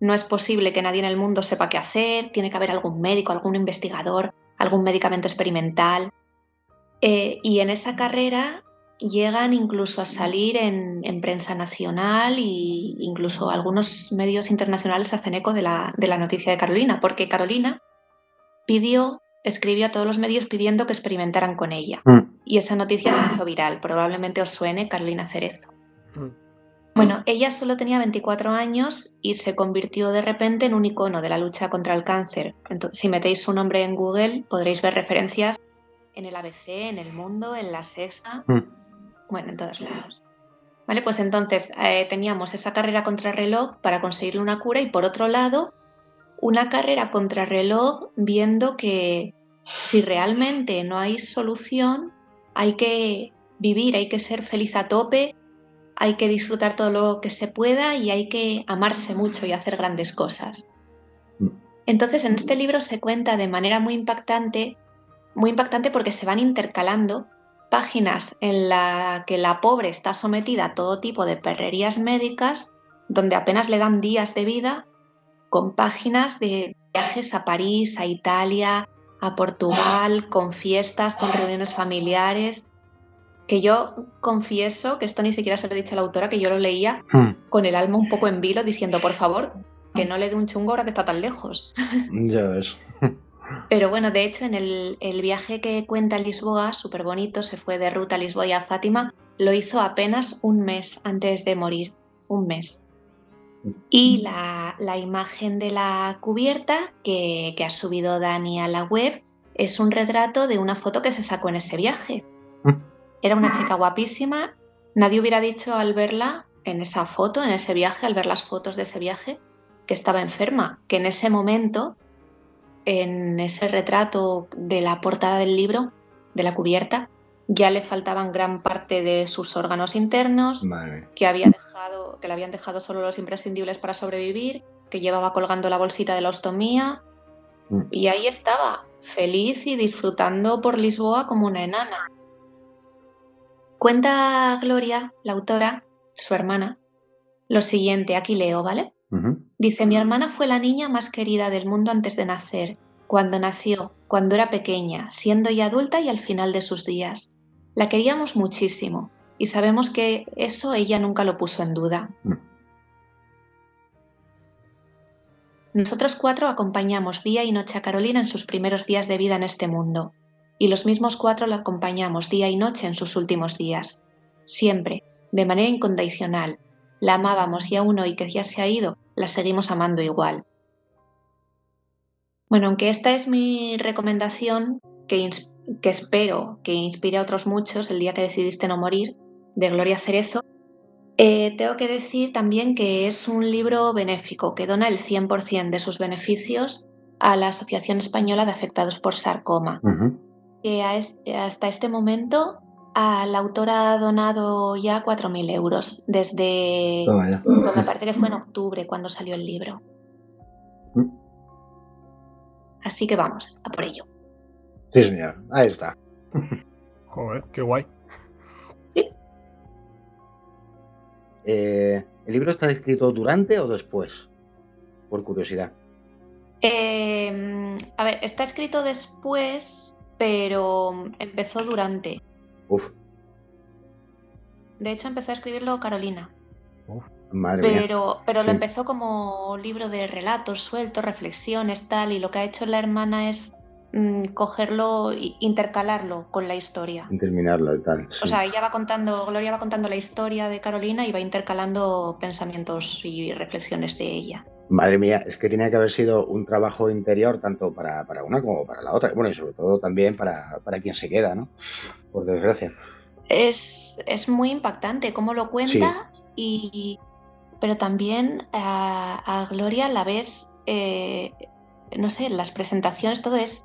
no es posible que nadie en el mundo sepa qué hacer, tiene que haber algún médico, algún investigador, algún medicamento experimental. Eh, y en esa carrera llegan incluso a salir en, prensa nacional e incluso algunos medios internacionales hacen eco de la, de la noticia de Carolina, porque Carolina pidió, escribió a todos los medios pidiendo que experimentaran con ella. Mm. Y esa noticia se hizo viral. Probablemente os suene Carolina Cerezo. Mm. Bueno, ella solo tenía 24 años y se convirtió de repente en un icono de la lucha contra el cáncer. Entonces, si metéis su nombre en Google, podréis ver referencias en el ABC, en El Mundo, en La Sexta, Mm. bueno, en todos lados. Vale, pues entonces eh, teníamos esa carrera contrarreloj para conseguirle una cura y por otro lado, una carrera contrarreloj viendo que si realmente no hay solución, hay que vivir, hay que ser feliz a tope, hay que disfrutar todo lo que se pueda y hay que amarse mucho y hacer grandes cosas. Entonces, en este libro se cuenta de manera muy impactante, muy impactante porque se van intercalando páginas en la que la pobre está sometida a todo tipo de perrerías médicas, donde apenas le dan días de vida, con páginas de viajes a París, a Italia, a Portugal, con fiestas, con reuniones familiares, que yo confieso que esto ni siquiera se lo he dicho a la autora, que yo lo leía Hmm. con el alma un poco en vilo, diciendo, por favor, que no le dé un chungo ahora que está tan lejos. Ya ves. Pero bueno, de hecho, en el, el viaje que cuenta Lisboa, súper bonito, se fue de ruta a Lisboa y a Fátima, lo hizo apenas un mes antes de morir. Un mes. Y la, la imagen de la cubierta que, que ha subido Dani a la web es un retrato de una foto que se sacó en ese viaje. Era una chica guapísima. Nadie hubiera dicho al verla en esa foto, en ese viaje, al ver las fotos de ese viaje, que estaba enferma, que en ese momento, en ese retrato de la portada del libro, de la cubierta, ya le faltaban gran parte de sus órganos internos, Madre que había dejado, que le habían dejado solo los imprescindibles para sobrevivir, que llevaba colgando la bolsita de la ostomía, Mm. y ahí estaba, feliz y disfrutando por Lisboa como una enana. Cuenta Gloria, la autora, su hermana, lo siguiente, aquí leo, ¿vale? Dice, mi hermana fue la niña más querida del mundo antes de nacer, cuando nació, cuando era pequeña, siendo ya adulta y al final de sus días. La queríamos muchísimo y sabemos que eso ella nunca lo puso en duda. Mm. Nosotros cuatro acompañamos día y noche a Carolina en sus primeros días de vida en este mundo, y los mismos cuatro la acompañamos día y noche en sus últimos días. Siempre, de manera incondicional, la amábamos y aún hoy que ya se ha ido, la seguimos amando igual. Bueno, aunque esta es mi recomendación, que, espero que inspire a otros muchos el día que decidiste no morir, de Gloria Cerezo, eh, tengo que decir también que es un libro benéfico que dona el 100% de sus beneficios a la Asociación Española de Afectados por Sarcoma, Ujú. Que a hasta este momento a la autora ha donado ya 4.000 euros desde, pues me parece que fue en octubre cuando salió el libro. Mm. Así que vamos, a por ello. Sí, señor. Ahí está. Joder, qué guay. Eh, ¿El libro está escrito durante o después? Por curiosidad. Eh, a ver, está escrito después, pero empezó durante. Uf, De hecho, empezó a escribirlo Carolina, madre mía. pero, pero Sí. lo empezó como libro de relatos sueltos, reflexiones, tal, y lo que ha hecho la hermana es mm, cogerlo e intercalarlo con la historia. Sin terminarlo y tal. sí. O sea, ella va contando, Gloria va contando la historia de Carolina y va intercalando pensamientos y reflexiones de ella. Madre mía, es que tiene que haber sido un trabajo interior tanto para, para una como para la otra. Bueno, y sobre todo también para, para quien se queda, ¿no? Por desgracia. Es, es muy impactante cómo lo cuenta, y, pero también a, a Gloria la ves, eh, no sé, las presentaciones, todo es.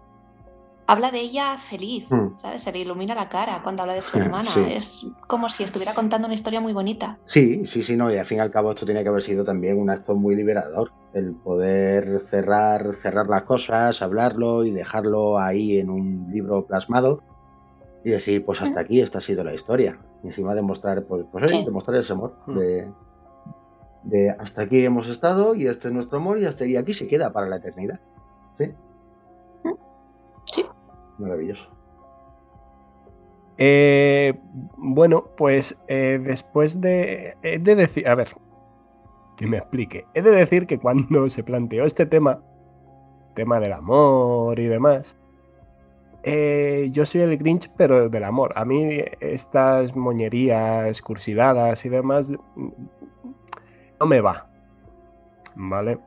Habla de ella feliz, Hmm. ¿sabes? Se le ilumina la cara cuando habla de su Hmm, hermana. sí. Es como si estuviera contando una historia muy bonita. Sí, sí, sí, no, y al fin y al cabo esto tiene que haber sido también un acto muy liberador, el poder cerrar, cerrar las cosas, hablarlo y dejarlo ahí en un libro plasmado y decir, pues hasta aquí, esta ha sido la historia. Y encima demostrar, pues, pues Sí. demostrar ese amor Mm. de, de hasta aquí hemos estado y este es nuestro amor y hasta y aquí se queda para la eternidad. ¿Sí? Sí. Maravilloso. Eh, bueno, pues eh, después de... He de decir... A ver, que me explique. He de decir que cuando se planteó este tema, tema del amor y demás, eh, yo soy el Grinch, pero del amor. A mí estas moñerías, cursidadas y demás, no me va. ¿Vale?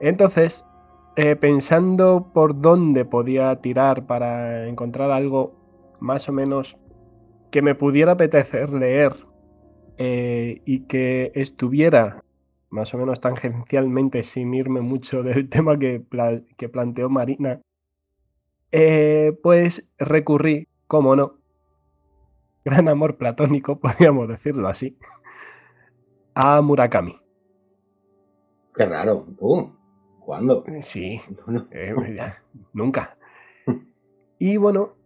Entonces, eh, pensando por dónde podía tirar para encontrar algo más o menos que me pudiera apetecer leer eh, y que estuviera más o menos tangencialmente sin irme mucho del tema que, planteó Marina, eh, pues recurrí, como no, gran amor platónico, podríamos decirlo así, a Murakami. Qué raro. ¿Tú? ¿Cuándo? Eh, sí, eh, nunca. Y bueno,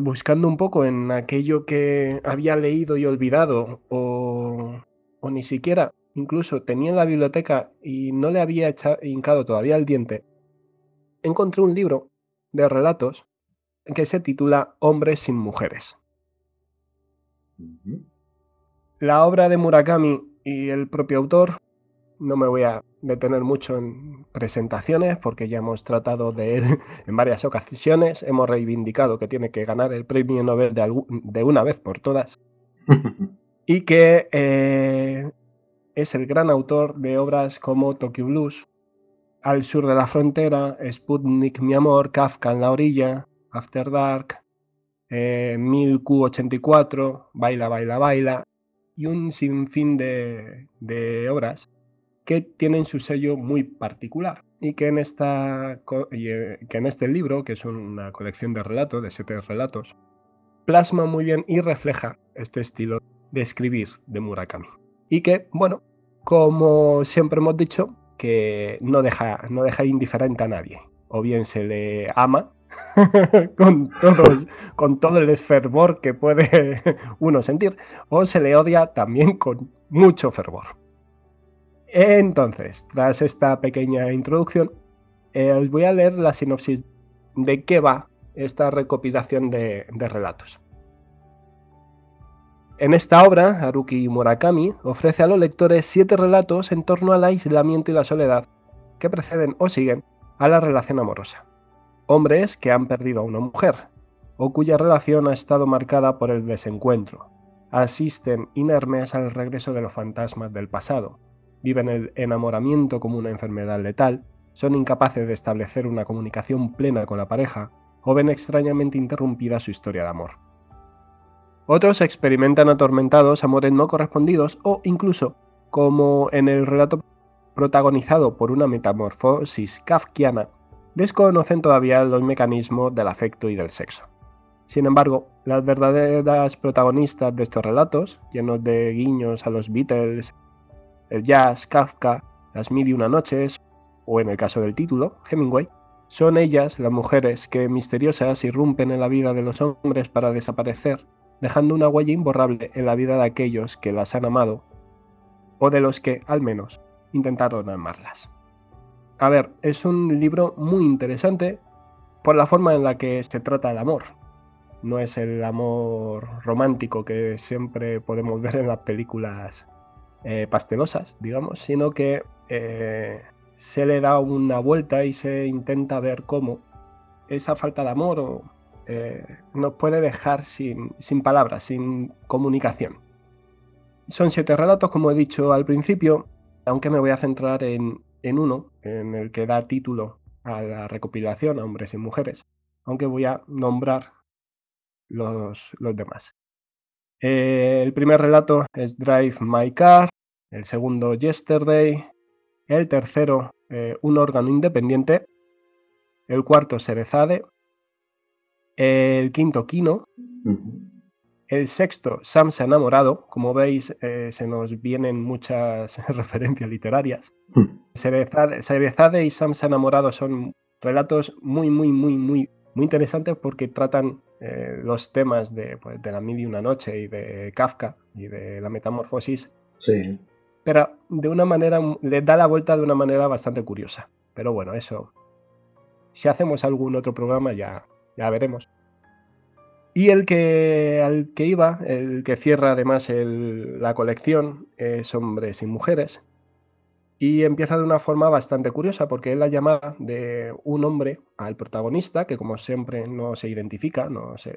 buscando un poco en aquello que había leído y olvidado, o, o ni siquiera incluso tenía en la biblioteca y no le había hincado todavía el diente, encontré un libro de relatos que se titula Hombres sin mujeres. La obra de Murakami y el propio autor, no me voy a detener mucho en presentaciones porque ya hemos tratado de él en varias ocasiones, hemos reivindicado que tiene que ganar el premio Nobel de, una vez por todas. Y que eh, es el gran autor de obras como Tokyo Blues, Al sur de la frontera, Sputnik mi amor, Kafka en la orilla, After Dark, eh, 1000Q84, Baila, Baila, Baila, y un sinfín de, de obras que tienen su sello muy particular y que en, esta, eh, que en este libro, que es una colección de relatos, de siete relatos, plasma muy bien y refleja este estilo de escribir de Murakami. Y que, bueno, como siempre hemos dicho, que no deja, no deja indiferente a nadie. O bien se le ama con, todo, con todo el fervor que puede uno sentir, o se le odia también con mucho fervor. Entonces, tras esta pequeña introducción, eh, os voy a leer la sinopsis de qué va esta recopilación de relatos. En esta obra, Haruki Murakami ofrece a los lectores siete relatos en torno al aislamiento y la soledad que preceden o siguen a la relación amorosa. Hombres que han perdido a una mujer, o cuya relación ha estado marcada por el desencuentro, asisten inermes al regreso de los fantasmas del pasado, viven el enamoramiento como una enfermedad letal, son incapaces de establecer una comunicación plena con la pareja, o ven extrañamente interrumpida su historia de amor. Otros experimentan atormentados amores no correspondidos o incluso, como en el relato protagonizado por una metamorfosis kafkiana, desconocen todavía los mecanismos del afecto y del sexo. Sin embargo, las verdaderas protagonistas de estos relatos, llenos de guiños a los Beatles, el jazz, Kafka, las mil y una noches, o en el caso del título, Hemingway, son ellas las mujeres que misteriosas irrumpen en la vida de los hombres para desaparecer dejando una huella imborrable en la vida de aquellos que las han amado, o de los que, al menos, intentaron amarlas. A ver, es un libro muy interesante por la forma en la que se trata el amor. No es el amor romántico que siempre podemos ver en las películas eh, pastelosas, digamos, sino que eh, se le da una vuelta y se intenta ver cómo esa falta de amor eh, nos puede dejar sin, palabras, sin comunicación. Son siete relatos, como he dicho al principio, aunque me voy a centrar en, uno, en el que da título a la recopilación a hombres y mujeres, aunque voy a nombrar los, demás. Eh, el primer relato es Drive My Car, el segundo Yesterday, el tercero eh, Un órgano independiente, el cuarto Cerezade, el quinto, Kino. El sexto, Sam se ha enamorado. Como veis, eh, se nos vienen muchas referencias literarias. Cerezade, y Sam se ha enamorado son relatos muy, muy, muy, muy, muy interesantes porque tratan eh, los temas de, pues, de, La mil y una noche y de Kafka y de la metamorfosis. Sí. Pero de una manera, le da la vuelta de una manera bastante curiosa. Pero bueno, eso. Si hacemos algún otro programa ya, ya veremos. Y el que al que iba, el que cierra además la colección, es Hombres y Mujeres. Y empieza de una forma bastante curiosa, porque es la llamada de un hombre al protagonista, que como siempre no se identifica, no se,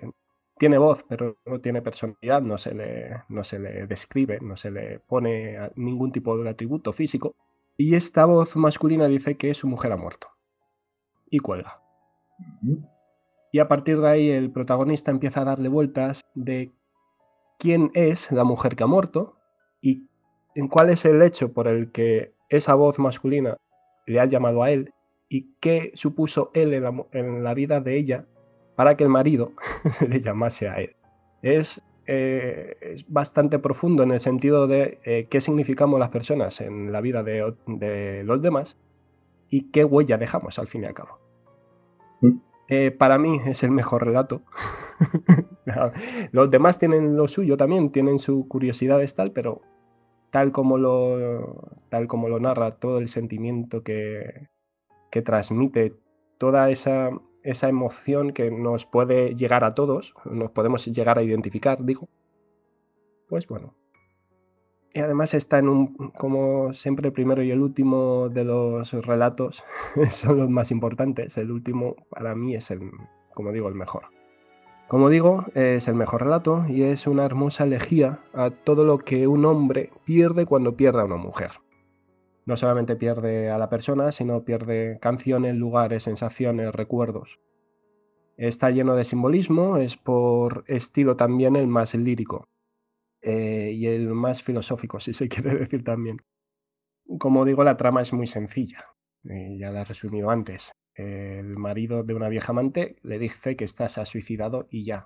tiene voz, pero no tiene personalidad, no se le, no se le describe, no se le pone ningún tipo de atributo físico. Y esta voz masculina dice que su mujer ha muerto. Y cuelga. Y a partir de ahí el protagonista empieza a darle vueltas de quién es la mujer que ha muerto y en cuál es el hecho por el que esa voz masculina le ha llamado a él y qué supuso él en la, vida de ella para que el marido le llamase a él. Es, eh, es, bastante profundo en el sentido de eh, qué significamos las personas en la vida de, de, los demás y qué huella dejamos al fin y al cabo. Mm. Eh, para mí es el mejor relato. los demás tienen lo suyo también, tienen su curiosidad tal, pero tal como lo, tal como lo narra, todo el sentimiento que, que transmite, toda esa, esa emoción que nos puede llegar a todos, nos podemos llegar a identificar, digo, pues bueno. Y además está en un, como siempre, el primero y el último de los relatos son los más importantes. El último para mí es el, como digo, el mejor. Como digo, es el mejor relato y es una hermosa elegía a todo lo que un hombre pierde cuando pierde a una mujer. No solamente pierde a la persona, sino pierde canciones, lugares, sensaciones, recuerdos. Está lleno de simbolismo, es por estilo también el más lírico eh, y el más filosófico, si se quiere decir también. Como digo, la trama es muy sencilla, eh, ya la he resumido antes el marido de una vieja amante le dice que está, se ha suicidado y ya.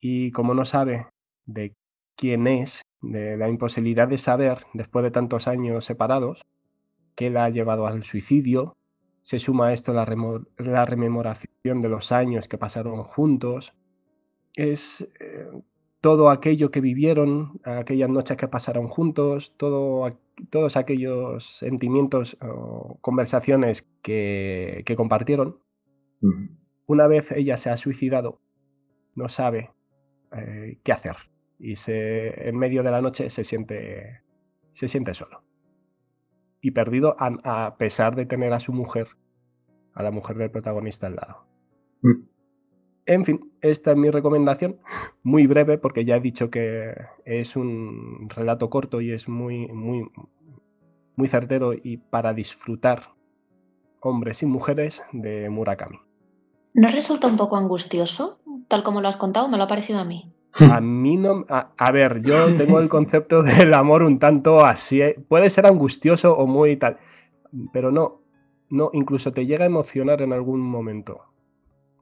Y como no sabe de quién es, de la imposibilidad de saber, después de tantos años separados, que la ha llevado al suicidio, se suma a esto la, la rememoración de los años que pasaron juntos. Es eh, todo aquello que vivieron, aquellas noches que pasaron juntos, todo, todos aquellos sentimientos o conversaciones que, compartieron. Una vez ella se ha suicidado, no sabe eh, qué hacer y se, en medio de la noche se siente, se siente solo y perdido a, pesar de tener a su mujer, a la mujer del protagonista al lado. Mm. En fin, esta es mi recomendación, muy breve porque ya he dicho que es un relato corto y es muy, muy, muy certero y para disfrutar hombres y mujeres de Murakami. ¿No resulta un poco angustioso? Tal como lo has contado, me lo ha parecido a mí. A mí no. A, ver, yo tengo el concepto del amor un tanto así. ¿eh? Puede ser angustioso o muy tal. Pero no. No, incluso te llega a emocionar en algún momento.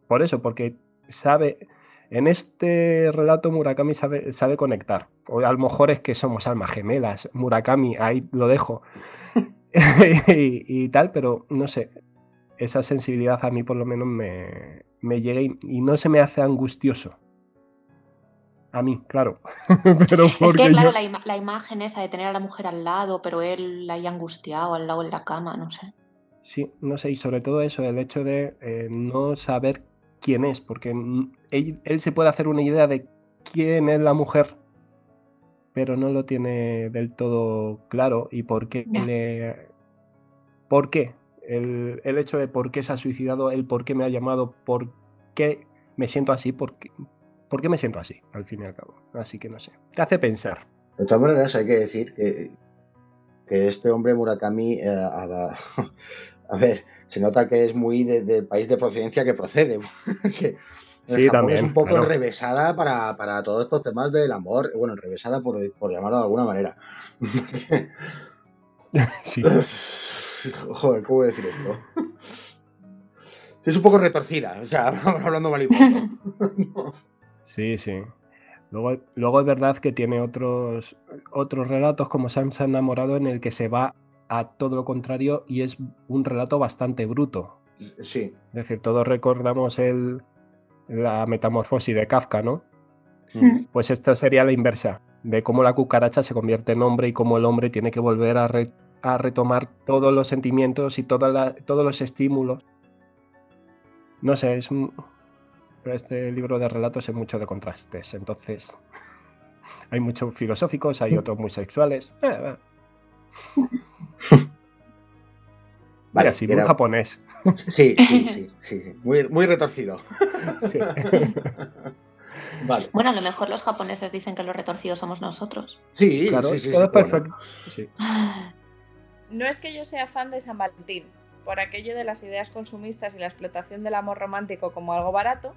Por eso, porque sabe, en este relato Murakami sabe, sabe conectar. O a lo mejor es que somos almas gemelas. Murakami, ahí lo dejo. y, tal, pero no sé. Esa sensibilidad a mí por lo menos me, me llega y, no se me hace angustioso. A mí, claro. pero es que, claro, la, imagen esa de tener a la mujer al lado, pero él la haya angustiado al lado en la cama, no sé. Sí, no sé, y sobre todo eso, el hecho de eh, no saber quién es, porque él, se puede hacer una idea de quién es la mujer, pero no lo tiene del todo claro y por qué ¿Por qué? El, hecho de por qué se ha suicidado, el por qué me ha llamado, por qué me siento así, por qué, por qué me siento así, al fin y al cabo. Así que no sé. Te hace pensar. De todas maneras, hay que decir que, que este hombre Murakami, eh, a, a ver, se nota que es muy del país de procedencia que procede. sí, también. Es un poco enrevesada para, todos estos temas del amor. Bueno, enrevesada por, por llamarlo de alguna manera. sí. Joder, ¿cómo decir esto? Es un poco retorcida, o sea, hablando mal y Sí, sí. Luego, luego es verdad que tiene otros, otros relatos como ha enamorado en el que se va a todo lo contrario y es un relato bastante bruto. Sí. Es decir, todos recordamos el, la metamorfosis de Kafka, ¿no? Pues esto sería la inversa, de cómo la cucaracha se convierte en hombre y cómo el hombre tiene que volver a, a retomar todos los sentimientos y todos los estímulos. No sé, es un... este libro de relatos es mucho de contrastes, entonces hay muchos filosóficos, hay otros muy sexuales. Eh, Vale, sí, muy japonés. Sí, sí, sí, sí, Muy, muy retorcido. Vale. Bueno, a lo mejor los japoneses dicen que los retorcidos somos nosotros. Sí, claro, sí, sí, todo perfecto. Sí. No es que yo sea fan de San Valentín, por aquello de las ideas consumistas y la explotación del amor romántico como algo barato,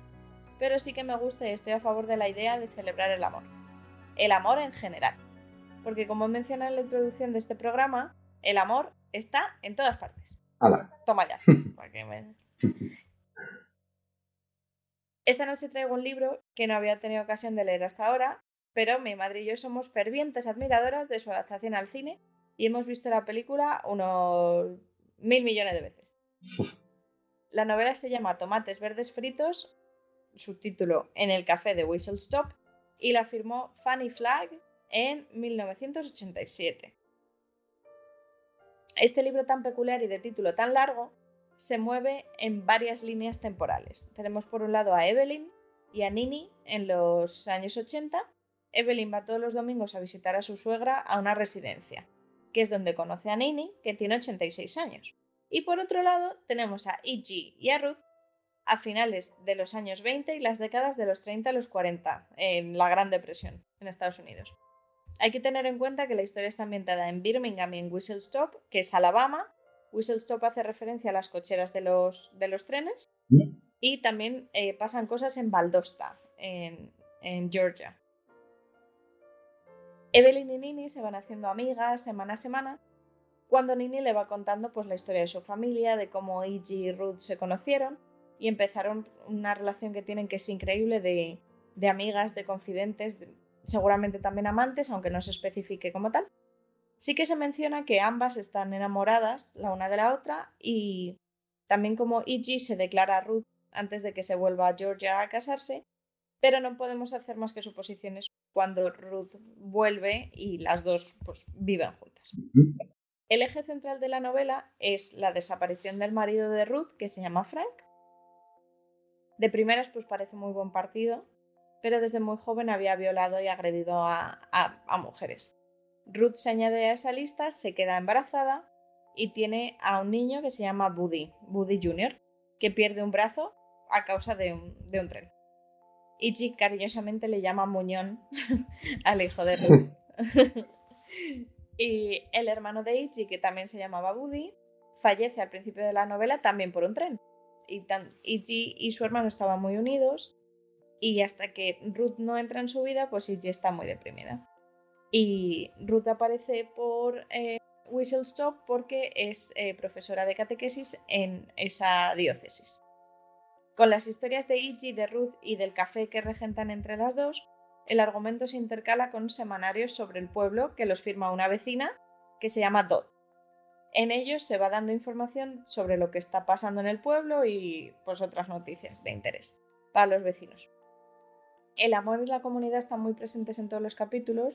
pero sí que me gusta y estoy a favor de la idea de celebrar el amor. El amor en general. Porque como he mencionado en la introducción de este programa, el amor está en todas partes. Ala. Toma ya. me- Esta noche traigo un libro que no había tenido ocasión de leer hasta ahora, pero mi madre y yo somos fervientes admiradoras de su adaptación al cine y hemos visto la película unos mil millones de veces. La novela se llama Tomates verdes fritos, subtítulo En el café de Whistle Stop, y la firmó Fanny Flagg en 1987. Este libro tan peculiar y de título tan largo se mueve en varias líneas temporales. Tenemos por un lado a Evelyn y a Nini en los años 80. Evelyn va todos los domingos a visitar a su suegra a una residencia, que es donde conoce a Nini, que tiene 86 años. Y por otro lado tenemos a E.G. y a Ruth a finales de los años 20 y las décadas de los 30 a los 40, en la Gran Depresión, en Estados Unidos. Hay que tener en cuenta que la historia está ambientada en Birmingham y en Whistle Stop, que es Alabama. Whistle Stop hace referencia a las cocheras de los, de los trenes. Y también eh, pasan cosas en Valdosta, en, en Georgia. Evelyn y Nini se van haciendo amigas semana a semana, cuando Nini le va contando pues, la historia de su familia, de cómo E.G. y Ruth se conocieron y empezaron una relación que tienen que es increíble de, de amigas, de confidentes, de- seguramente también amantes, aunque no se especifique como tal. Sí que se menciona que ambas están enamoradas la una de la otra y también como E.G. se declara a Ruth antes de que se vuelva a Georgia a casarse, pero no podemos hacer más que suposiciones cuando Ruth vuelve y las dos pues, viven juntas. El eje central de la novela es la desaparición del marido de Ruth, que se llama Frank. De primeras, pues parece muy buen partido, pero desde muy joven había violado y agredido a, a- a mujeres. Ruth se añade a esa lista, se queda embarazada y tiene a un niño que se llama Buddy, Buddy Jr., que pierde un brazo a causa de un, de un tren. Ichi cariñosamente le llama Muñón al hijo de Ruth. y el hermano de Ichi, que también se llamaba Buddy, fallece al principio de la novela también por un tren. Y Ichi y su hermano estaban muy unidos y hasta que Ruth no entra en su vida, pues Ichi está muy deprimida. Y Ruth aparece por eh, Whistle Stop porque es eh, profesora de catequesis en esa diócesis. Con las historias de Ichi, de Ruth y del café que regentan entre las dos, el argumento se intercala con semanarios sobre el pueblo que los firma una vecina que se llama Dot. En ellos se va dando información sobre lo que está pasando en el pueblo y pues otras noticias de interés para los vecinos. El amor y la comunidad están muy presentes en todos los capítulos.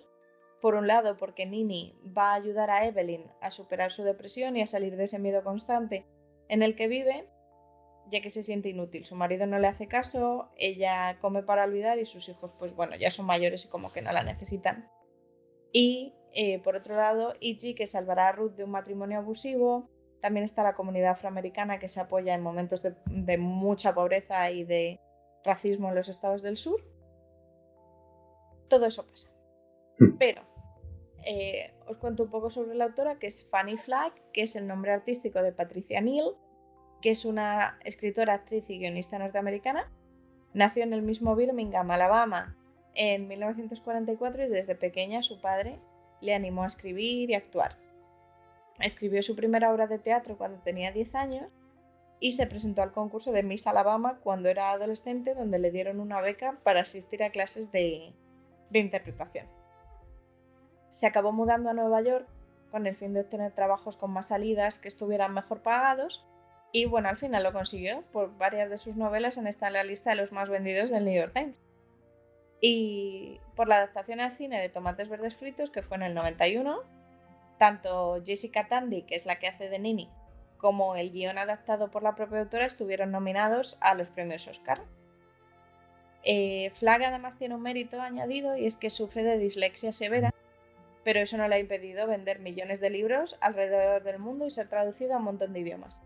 Por un lado, porque Nini va a ayudar a Evelyn a superar su depresión y a salir de ese miedo constante en el que vive, ya que se siente inútil. Su marido no le hace caso, ella come para olvidar y sus hijos, pues bueno, ya son mayores y como que no la necesitan. Y eh, por otro lado, Ichi, que salvará a Ruth de un matrimonio abusivo. También está la comunidad afroamericana que se apoya en momentos de, de mucha pobreza y de racismo en los estados del sur. Todo eso pasa. Pero eh, os cuento un poco sobre la autora, que es Fanny Flagg, que es el nombre artístico de Patricia Neal, que es una escritora, actriz y guionista norteamericana. Nació en el mismo Birmingham, Alabama, en 1944 y desde pequeña su padre le animó a escribir y actuar. Escribió su primera obra de teatro cuando tenía 10 años y se presentó al concurso de Miss Alabama cuando era adolescente, donde le dieron una beca para asistir a clases de, de interpretación. Se acabó mudando a Nueva York con el fin de obtener trabajos con más salidas que estuvieran mejor pagados y bueno, al final lo consiguió, por varias de sus novelas en la lista de los más vendidos del New York Times. Y por la adaptación al cine de Tomates Verdes Fritos, que fue en el 91, tanto Jessica Tandy, que es la que hace de Nini, como el guion adaptado por la propia autora estuvieron nominados a los premios Oscar. Eh, Flagg además tiene un mérito añadido y es que sufre de dislexia severa, pero eso no le ha impedido vender millones de libros alrededor del mundo y ser traducido a un montón de idiomas.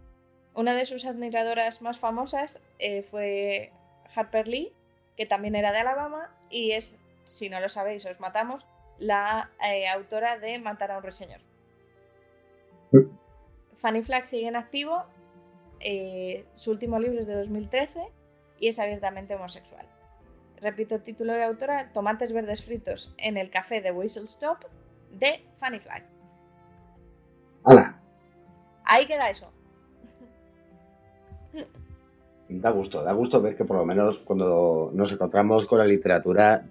Una de sus admiradoras más famosas eh, fue Harper Lee, que también era de Alabama y es, si no lo sabéis, os matamos, la eh, autora de Matar a un ruiseñor. Fanny Flagg sigue en activo, eh, su último libro es de 2013 y es abiertamente homosexual. Repito, título de autora, Tomates verdes fritos en el café de Whistle Stop de Fanny Flagg. ¡Hala! Ahí queda eso. Da gusto, da gusto ver que por lo menos cuando nos encontramos con la literatura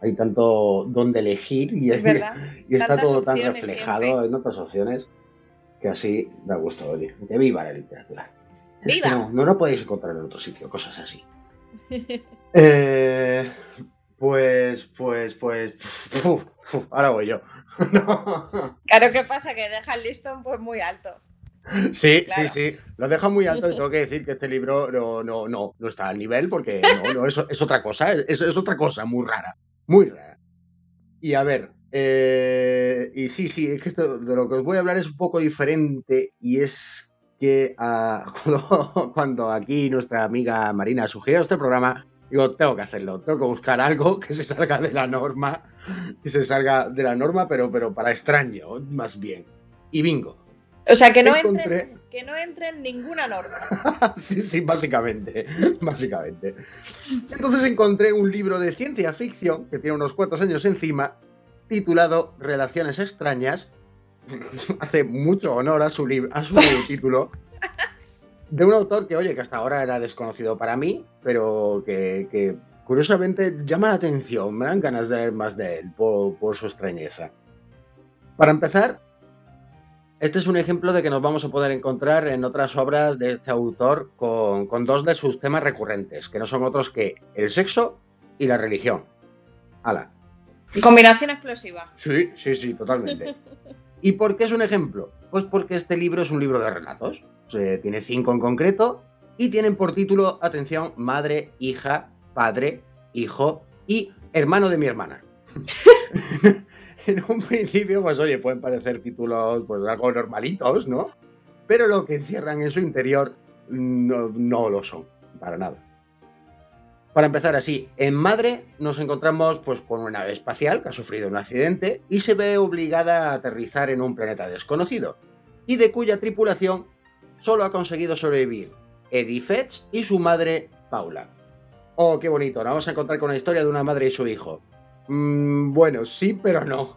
hay tanto donde elegir y, y está todo tan reflejado en otras opciones que así da gusto, oye, que viva la literatura. no, no lo podéis encontrar en otro sitio, cosas así. Eh, pues, pues, pues, ahora voy yo. Claro, ¿qué pasa? Que deja el listón pues muy alto. Sí, sí, sí. Lo deja muy alto y tengo que decir que este libro no, no, no, no está al nivel porque no, no, es, es otra cosa, es, es, otra cosa muy rara, muy rara. Y a ver, eh, y sí, sí, es que esto, de lo que os voy a hablar es un poco diferente y es que ah, cuando, aquí nuestra amiga Marina sugirió este programa, digo, tengo que hacerlo, tengo que buscar algo que se salga de la norma, que se salga de la norma, pero, pero para extraño, más bien. Y bingo. O sea, que no, entre, que no entre en ninguna norma. sí, sí, básicamente. Básicamente. Entonces encontré un libro de ciencia ficción que tiene unos cuantos años encima, titulado Relaciones extrañas. Hace mucho honor a su, a su título. De un autor que, oye, que hasta ahora era desconocido para mí, pero que, curiosamente llama la atención. Me dan ganas de leer más de él por su extrañeza. Para empezar, este es un ejemplo de que nos vamos a poder encontrar en otras obras de este autor con, dos de sus temas recurrentes, que no son otros que el sexo y la religión. ¡Hala! Combinación explosiva. Sí, sí, sí, totalmente. ¿Y por qué es un ejemplo? Pues porque este libro es un libro de relatos. Tiene cinco en concreto y tienen por título, atención, madre, hija, padre, hijo y hermano de mi hermana. en un principio, pues oye, pueden parecer títulos pues algo normalitos, ¿no? Pero lo que encierran en su interior no, no lo son, para nada. Para empezar así, en Madre nos encontramos pues con una nave espacial que ha sufrido un accidente y se ve obligada a aterrizar en un planeta desconocido, y de cuya tripulación solo ha conseguido sobrevivir Eddie Fetch y su madre Paula. Oh, qué bonito, nos vamos a encontrar con la historia de una madre y su hijo. Mm, bueno, sí, pero no.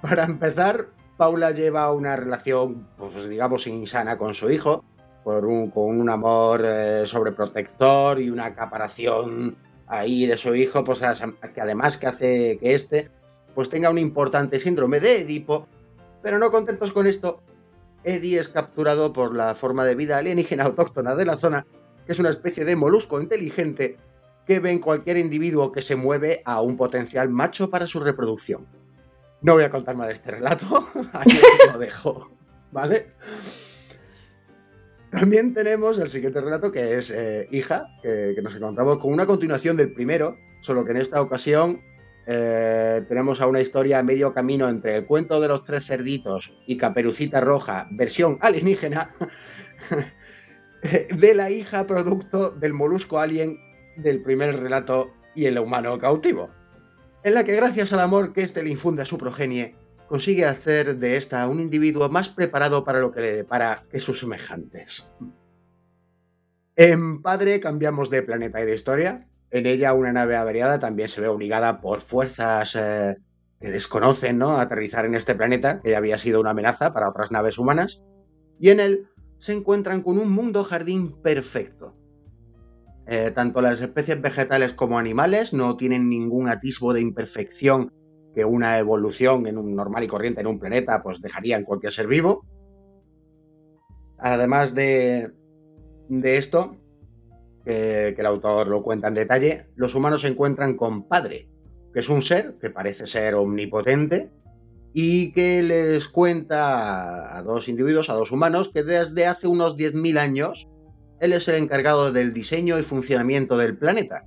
Para empezar, Paula lleva una relación, pues digamos, insana con su hijo, por un, con un amor eh, sobreprotector y una acaparación ahí de su hijo, pues que además que hace que este pues tenga un importante síndrome de Edipo, pero no contentos con esto, Eddie es capturado por la forma de vida alienígena autóctona de la zona, que es una especie de molusco inteligente que ve en cualquier individuo que se mueve a un potencial macho para su reproducción. No voy a contar más de este relato, aquí lo dejo, ¿vale? También tenemos el siguiente relato que es eh, Hija, que, nos encontramos con una continuación del primero, solo que en esta ocasión eh, tenemos a una historia a medio camino entre el cuento de los tres cerditos y Caperucita Roja, versión alienígena, de la hija producto del molusco alien del primer relato y el humano cautivo, en la que gracias al amor que éste le infunde a su progenie, consigue hacer de esta un individuo más preparado para lo que le depara que sus semejantes. En Padre cambiamos de planeta y de historia. En ella una nave averiada también se ve obligada por fuerzas eh, que desconocen ¿no? a aterrizar en este planeta, que ya había sido una amenaza para otras naves humanas. Y en él se encuentran con un mundo jardín perfecto, eh, tanto las especies vegetales como animales no tienen ningún atisbo de imperfección que una evolución en un normal y corriente en un planeta pues dejaría en cualquier ser vivo. Además de, de esto, que el autor lo cuenta en detalle, los humanos se encuentran con Padre, que es un ser que parece ser omnipotente y que les cuenta a dos individuos, a dos humanos, que desde hace unos 10.000 años él es el encargado del diseño y funcionamiento del planeta,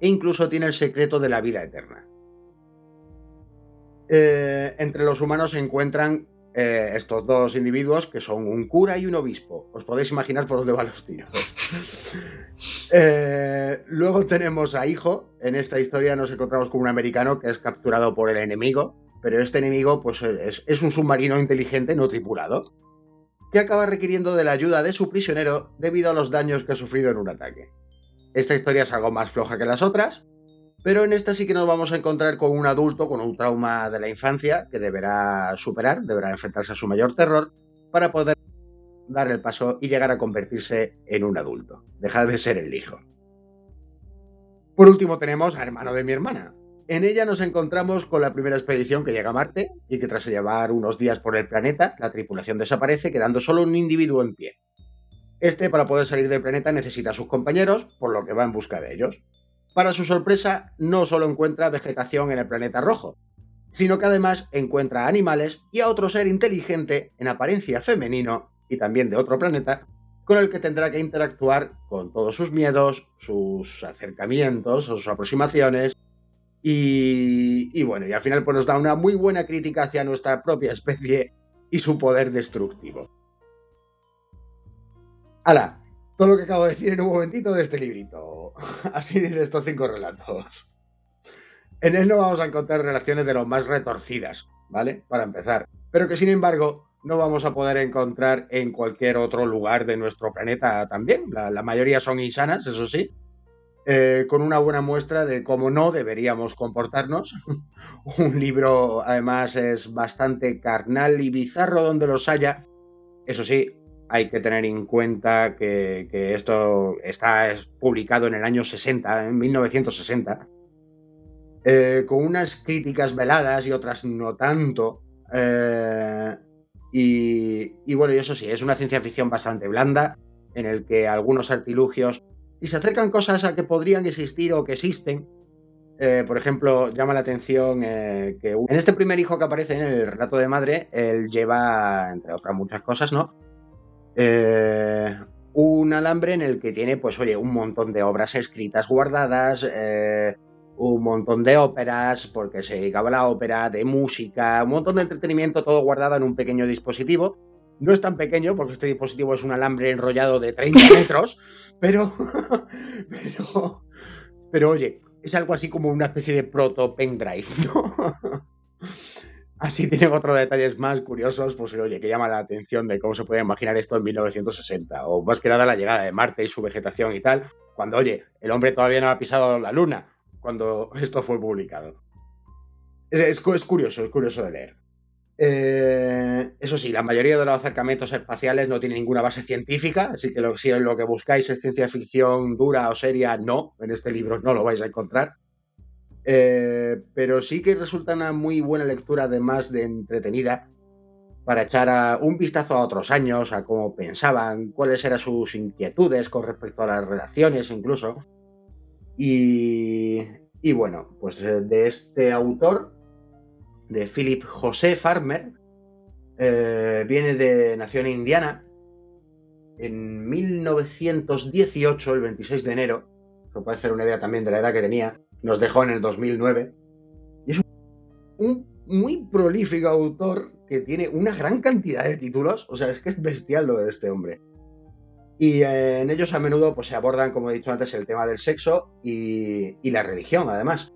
e incluso tiene el secreto de la vida eterna. Eh, entre los humanos se encuentran eh, estos dos individuos que son un cura y un obispo. Os podéis imaginar por dónde van los tiros. Eh, luego tenemos a Hijo. En esta historia nos encontramos con un americano que es capturado por el enemigo, pero este enemigo pues, es, un submarino inteligente no tripulado, que acaba requiriendo de la ayuda de su prisionero debido a los daños que ha sufrido en un ataque. Esta historia es algo más floja que las otras, pero en esta sí que nos vamos a encontrar con un adulto con un trauma de la infancia que deberá superar, deberá enfrentarse a su mayor terror para poder dar el paso y llegar a convertirse en un adulto, dejar de ser el hijo. Por último tenemos a Hermano de mi hermana. En ella nos encontramos con la primera expedición que llega a Marte y que tras llevar unos días por el planeta, la tripulación desaparece quedando solo un individuo en pie. Este para poder salir del planeta necesita a sus compañeros, por lo que va en busca de ellos. Para su sorpresa, no solo encuentra vegetación en el planeta rojo, sino que además encuentra animales y a otro ser inteligente en apariencia femenino y también de otro planeta, con el que tendrá que interactuar con todos sus miedos, sus acercamientos, sus aproximaciones. Y, bueno, y al final pues nos da una muy buena crítica hacia nuestra propia especie y su poder destructivo. ¡Hala! Todo lo que acabo de decir en un momentito de este librito. Así de estos cinco relatos. En él no vamos a encontrar relaciones de lo más retorcidas, ¿vale? Para empezar. Pero que sin embargo no vamos a poder encontrar en cualquier otro lugar de nuestro planeta también. La, mayoría son insanas, eso sí, eh, con una buena muestra de cómo no deberíamos comportarnos. Un libro, además, es bastante carnal y bizarro donde los haya. Eso sí, hay que tener en cuenta que, esto está publicado en el año 60, en 1960, eh, con unas críticas veladas y otras no tanto. Eh, y, bueno, y eso sí, es una ciencia ficción bastante blanda, en el que algunos artilugios, y se acercan cosas a que podrían existir o que existen, eh, por ejemplo, llama la atención que en este primer hijo que aparece en el relato de madre, él lleva, entre otras muchas cosas, ¿no? Eh, un alambre en el que tiene, pues oye, un montón de obras escritas guardadas, un montón de óperas, porque se dedicaba a la ópera, de música, un montón de entretenimiento, todo guardado en un pequeño dispositivo. No es tan pequeño, porque este dispositivo es un alambre enrollado de 30 metros, pero, pero, pero oye, es algo así como una especie de proto pendrive, ¿no? Así tienen otros detalles más curiosos, pues oye, que llama la atención de cómo se puede imaginar esto en 1960, o más que nada la llegada de Marte y su vegetación y tal, cuando, oye, el hombre todavía no ha pisado la luna, cuando esto fue publicado. Es, curioso, es curioso de leer. Eh, eso sí, la mayoría de los acercamientos espaciales no tienen ninguna base científica, así que si lo que buscáis es ciencia ficción dura o seria, no, en este libro no lo vais a encontrar. Eh, pero sí que resulta una muy buena lectura, además de entretenida, para echar un vistazo a otros años, a cómo pensaban, cuáles eran sus inquietudes con respecto a las relaciones incluso. Y, bueno, pues eh, de este autor, de Philip José Farmer, eh, viene de nació en Indiana en 1918, el 26 de enero, que puede ser una idea también de la edad que tenía, nos dejó en el 2009, y es un muy prolífico autor que tiene una gran cantidad de títulos, o sea, es que es bestial lo de este hombre. Y eh, en ellos a menudo pues, se abordan, como he dicho antes, el tema del sexo y, la religión, además.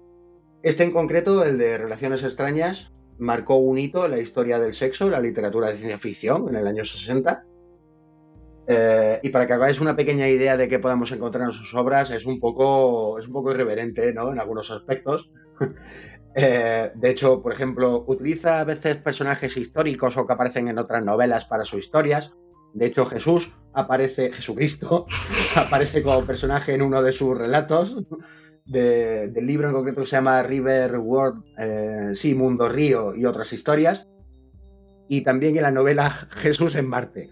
Este en concreto, el de Relaciones extrañas, marcó un hito en la historia del sexo, la literatura de ciencia ficción, en el año 60. Eh, y para que hagáis una pequeña idea de qué podemos encontrar en sus obras, es un poco, es un poco irreverente ¿no? en algunos aspectos. Eh, de hecho, por ejemplo, utiliza a veces personajes históricos o que aparecen en otras novelas para sus historias. De hecho, Jesús aparece, Jesucristo, aparece como personaje en uno de sus relatos del libro en concreto que se llama River World, eh, sí, Mundo Río y otras historias. Y también en la novela Jesús en Marte.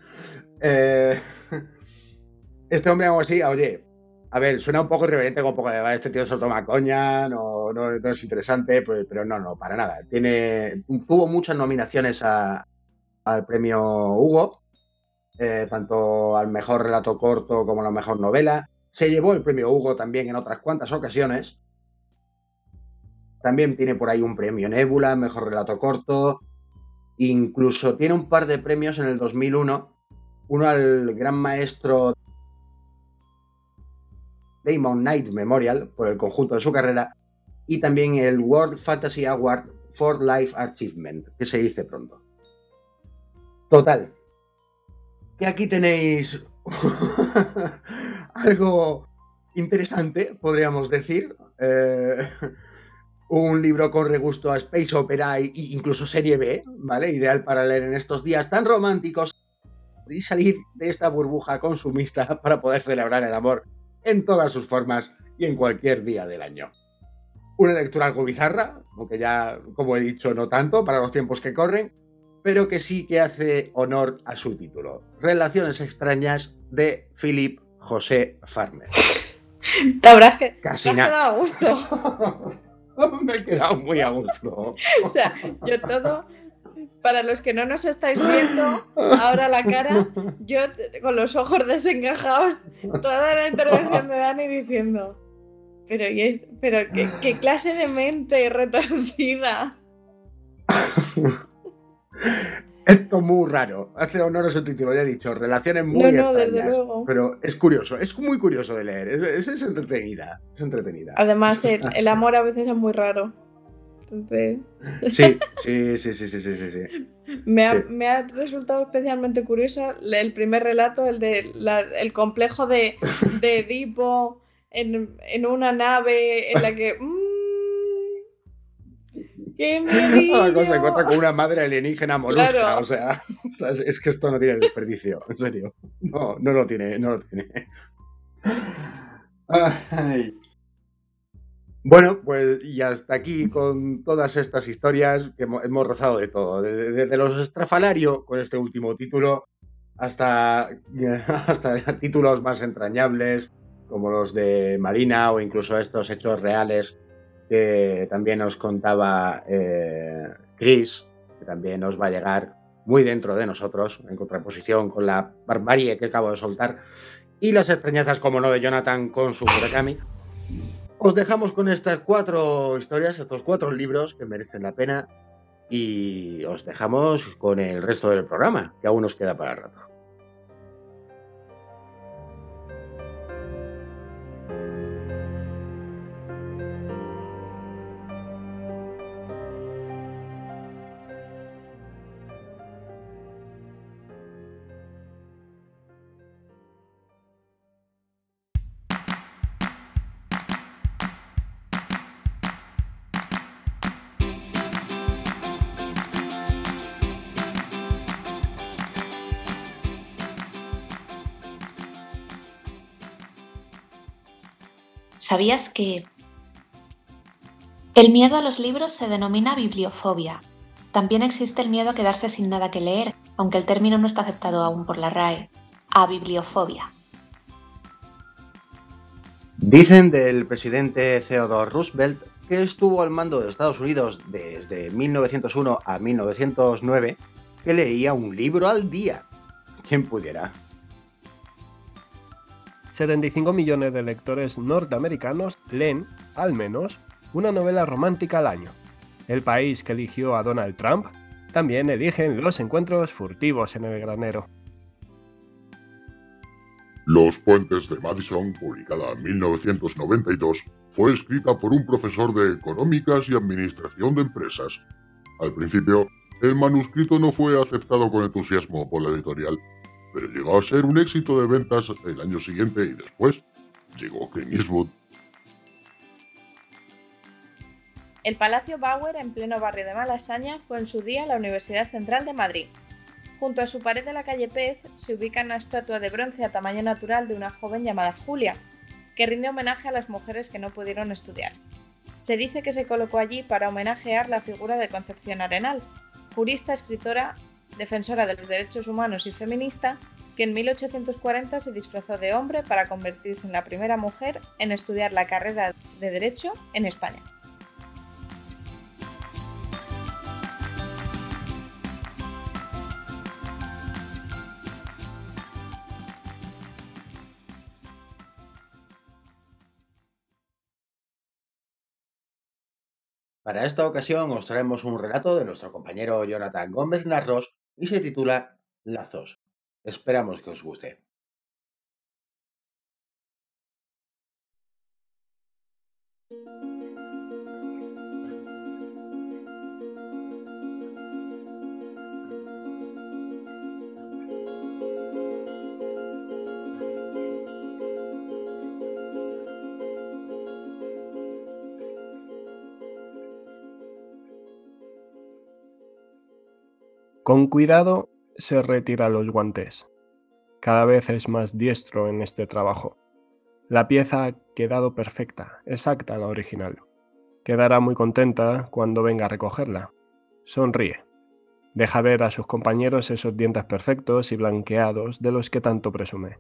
Eh, este hombre, algo así, oye, a ver, suena un poco irreverente, como un poco de, este tío se toma coña, no, no, es interesante, pues, pero no, no, para nada. Tiene, tuvo muchas nominaciones al premio Hugo, eh, tanto al mejor relato corto como a la mejor novela. Se llevó el premio Hugo también en otras cuantas ocasiones. También tiene por ahí un premio Nebula, mejor relato corto. Incluso tiene un par de premios en el 2001. Uno al gran maestro Damon Knight Memorial por el conjunto de su carrera y también el World Fantasy Award for Life Achievement, que se dice pronto. Total. Que aquí tenéis algo interesante, podríamos decir. Eh, un libro con regusto a Space Opera e incluso serie B, ¿vale? Ideal para leer en estos días tan románticos y salir de esta burbuja consumista para poder celebrar el amor en todas sus formas y en cualquier día del año. Una lectura algo bizarra, aunque ya, como he dicho, no tanto para los tiempos que corren, pero que sí que hace honor a su título. Relaciones extrañas de Philip José Farmer. Te habrás que... Casi a gusto. Me he quedado muy a gusto. o sea, yo todo, para los que no nos estáis viendo ahora la cara, yo con los ojos desencajados, toda la intervención de Dani diciendo, pero, pero ¿qué, clase de mente retorcida. Esto muy raro. Hace honor a su título, ya he dicho. Relaciones muy extrañas. Pero es curioso, es muy curioso de leer. Es, entretenida. Es entretenida. Además, el, amor a veces es muy raro. Sí, sí, sí, sí, sí, sí, sí. Me, ha, me ha resultado especialmente curioso el primer relato, el de el complejo de, de Edipo en, en, una nave en la que. ¡Qué La cosa encuentra con una madre alienígena molusca. O sea, es que esto no tiene desperdicio, en serio. No, no lo tiene, no lo tiene. Bueno, pues y hasta aquí con todas estas historias que hemos, rozado de todo, desde, los estrafalario con este último título hasta, hasta títulos más entrañables como los de Marina o incluso estos hechos reales que también nos contaba eh, Chris, que también nos va a llegar muy dentro de nosotros, en contraposición con la barbarie que acabo de soltar, y las extrañezas, como no, de Jonathan con su Murakami. Os dejamos con estas cuatro historias, estos cuatro libros que merecen la pena, y os dejamos con el resto del programa, que aún nos queda para rato. ¿Sabías que el miedo a los libros se denomina bibliofobia? También existe el miedo a quedarse sin nada que leer, aunque el término no está aceptado aún por la RAE, a bibliofobia. Dicen del presidente Theodore Roosevelt que estuvo al mando de Estados Unidos desde 1901 a 1909 que leía un libro al día. ¿Quién pudiera? 75 millones de lectores norteamericanos leen, al menos, una novela romántica al año. El país que eligió a Donald Trump también eligen los encuentros furtivos en el granero. Los Puentes de Madison, publicada en 1992, fue escrita por un profesor de Económicas y Administración de Empresas. Al principio, el manuscrito no fue aceptado con entusiasmo por la editorial, pero llegó a ser un éxito de ventas el año siguiente y después llegó Clint Eastwood. El Palacio Bauer, en pleno barrio de Malasaña, fue en su día la Universidad Central de Madrid. Junto a su pared de la calle Pez se ubica una estatua de bronce a tamaño natural de una joven llamada Julia, que rinde homenaje a las mujeres que no pudieron estudiar. Se dice que se colocó allí para homenajear la figura de Concepción Arenal, jurista, escritora defensora de los derechos humanos y feminista, que en 1840 se disfrazó de hombre para convertirse en la primera mujer en estudiar la carrera de Derecho en España. Para esta ocasión os traemos un relato de nuestro compañero Jonathan Gómez Narros y se titula Lazos. Esperamos que os guste. Con cuidado se retira los guantes. Cada vez es más diestro en este trabajo. La pieza ha quedado perfecta, exacta a la original. Quedará muy contenta cuando venga a recogerla. Sonríe. Deja ver a sus compañeros esos dientes perfectos y blanqueados de los que tanto presume.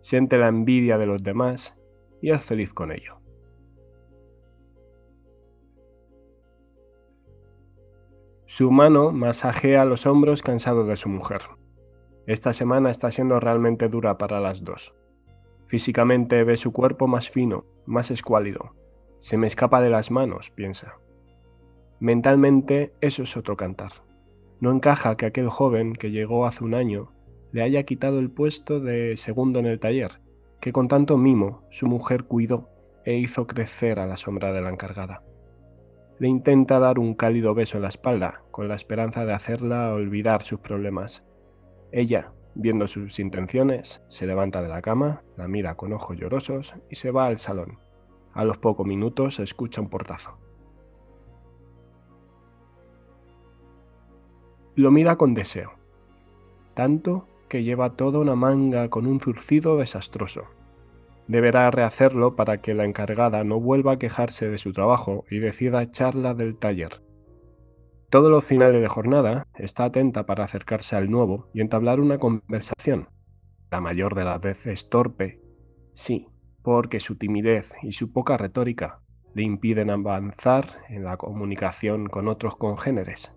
Siente la envidia de los demás y es feliz con ello. Su mano masajea los hombros cansado de su mujer. Esta semana está siendo realmente dura para las dos. Físicamente ve su cuerpo más fino, más escuálido. Se me escapa de las manos, piensa. Mentalmente eso es otro cantar. No encaja que aquel joven que llegó hace un año le haya quitado el puesto de segundo en el taller, que con tanto mimo su mujer cuidó e hizo crecer a la sombra de la encargada le intenta dar un cálido beso en la espalda, con la esperanza de hacerla olvidar sus problemas. Ella, viendo sus intenciones, se levanta de la cama, la mira con ojos llorosos y se va al salón. A los pocos minutos escucha un portazo. Lo mira con deseo, tanto que lleva toda una manga con un zurcido desastroso. Deberá rehacerlo para que la encargada no vuelva a quejarse de su trabajo y decida echarla del taller. Todos los finales de jornada está atenta para acercarse al nuevo y entablar una conversación. La mayor de las veces torpe. Sí, porque su timidez y su poca retórica le impiden avanzar en la comunicación con otros congéneres.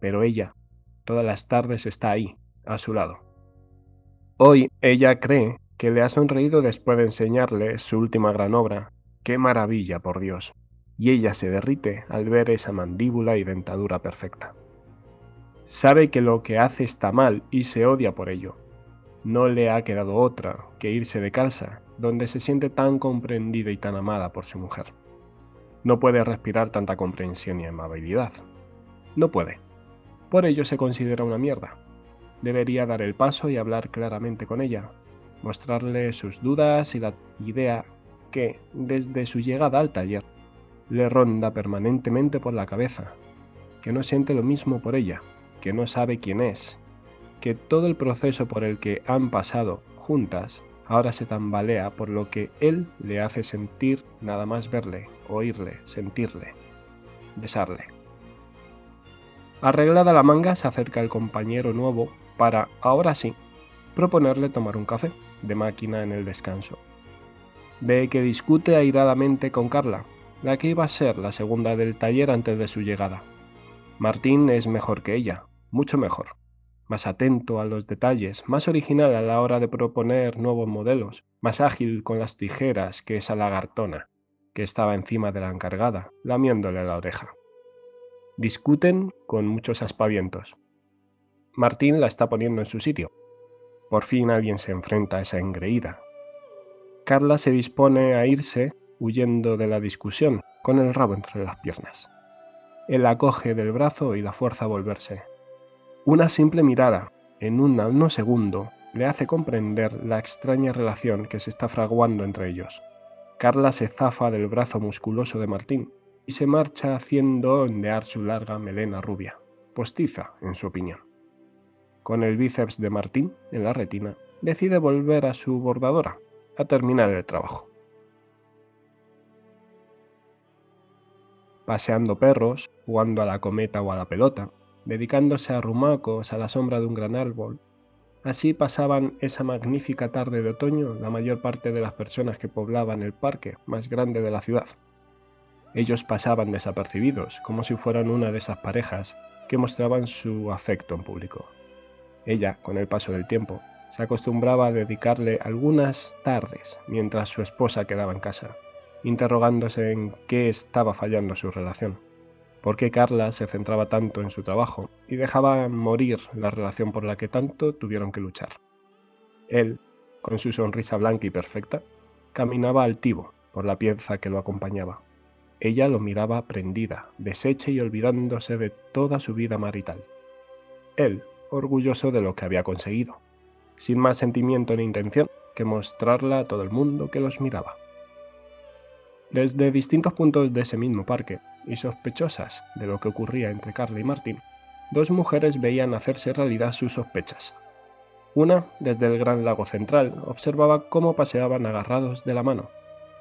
Pero ella, todas las tardes está ahí, a su lado. Hoy ella cree que le ha sonreído después de enseñarle su última gran obra. ¡Qué maravilla, por Dios! Y ella se derrite al ver esa mandíbula y dentadura perfecta. Sabe que lo que hace está mal y se odia por ello. No le ha quedado otra que irse de casa, donde se siente tan comprendida y tan amada por su mujer. No puede respirar tanta comprensión y amabilidad. No puede. Por ello se considera una mierda. Debería dar el paso y hablar claramente con ella, mostrarle sus dudas y la idea que, desde su llegada al taller, le ronda permanentemente por la cabeza, que no siente lo mismo por ella, que no sabe quién es, que todo el proceso por el que han pasado juntas ahora se tambalea por lo que él le hace sentir nada más verle, oírle, sentirle, besarle. Arreglada la manga se acerca el compañero nuevo para, ahora sí, proponerle tomar un café de máquina en el descanso. Ve que discute airadamente con Carla, la que iba a ser la segunda del taller antes de su llegada. Martín es mejor que ella, mucho mejor, más atento a los detalles, más original a la hora de proponer nuevos modelos, más ágil con las tijeras que esa lagartona, que estaba encima de la encargada, lamiéndole la oreja. Discuten con muchos aspavientos. Martín la está poniendo en su sitio, por fin alguien se enfrenta a esa engreída. Carla se dispone a irse huyendo de la discusión, con el rabo entre las piernas. Él la coge del brazo y la fuerza a volverse. Una simple mirada, en un segundo, le hace comprender la extraña relación que se está fraguando entre ellos. Carla se zafa del brazo musculoso de Martín y se marcha haciendo ondear su larga melena rubia, postiza, en su opinión con el bíceps de Martín en la retina, decide volver a su bordadora, a terminar el trabajo. Paseando perros, jugando a la cometa o a la pelota, dedicándose a rumacos a la sombra de un gran árbol. Así pasaban esa magnífica tarde de otoño la mayor parte de las personas que poblaban el parque más grande de la ciudad. Ellos pasaban desapercibidos, como si fueran una de esas parejas que mostraban su afecto en público. Ella, con el paso del tiempo, se acostumbraba a dedicarle algunas tardes mientras su esposa quedaba en casa, interrogándose en qué estaba fallando su relación, por qué Carla se centraba tanto en su trabajo y dejaba morir la relación por la que tanto tuvieron que luchar. Él, con su sonrisa blanca y perfecta, caminaba altivo por la pieza que lo acompañaba. ella lo miraba prendida, deshecha y olvidándose de toda su vida marital. Él, orgulloso de lo que había conseguido, sin más sentimiento ni intención que mostrarla a todo el mundo que los miraba. Desde distintos puntos de ese mismo parque, y sospechosas de lo que ocurría entre Carla y Martín, dos mujeres veían hacerse realidad sus sospechas. Una, desde el gran lago central, observaba cómo paseaban agarrados de la mano,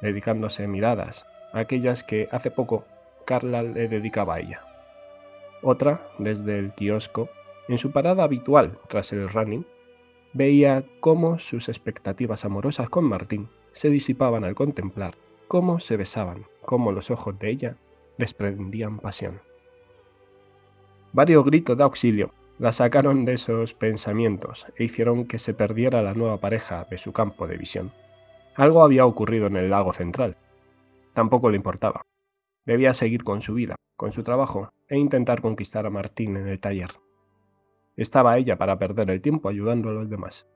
dedicándose miradas, a aquellas que hace poco Carla le dedicaba a ella. Otra, desde el kiosco, en su parada habitual tras el running, veía cómo sus expectativas amorosas con Martín se disipaban al contemplar cómo se besaban, cómo los ojos de ella desprendían pasión. Varios gritos de auxilio la sacaron de esos pensamientos e hicieron que se perdiera la nueva pareja de su campo de visión. Algo había ocurrido en el lago central. Tampoco le importaba. Debía seguir con su vida, con su trabajo, e intentar conquistar a Martín en el taller. Estaba ella para perder el tiempo ayudando a los demás.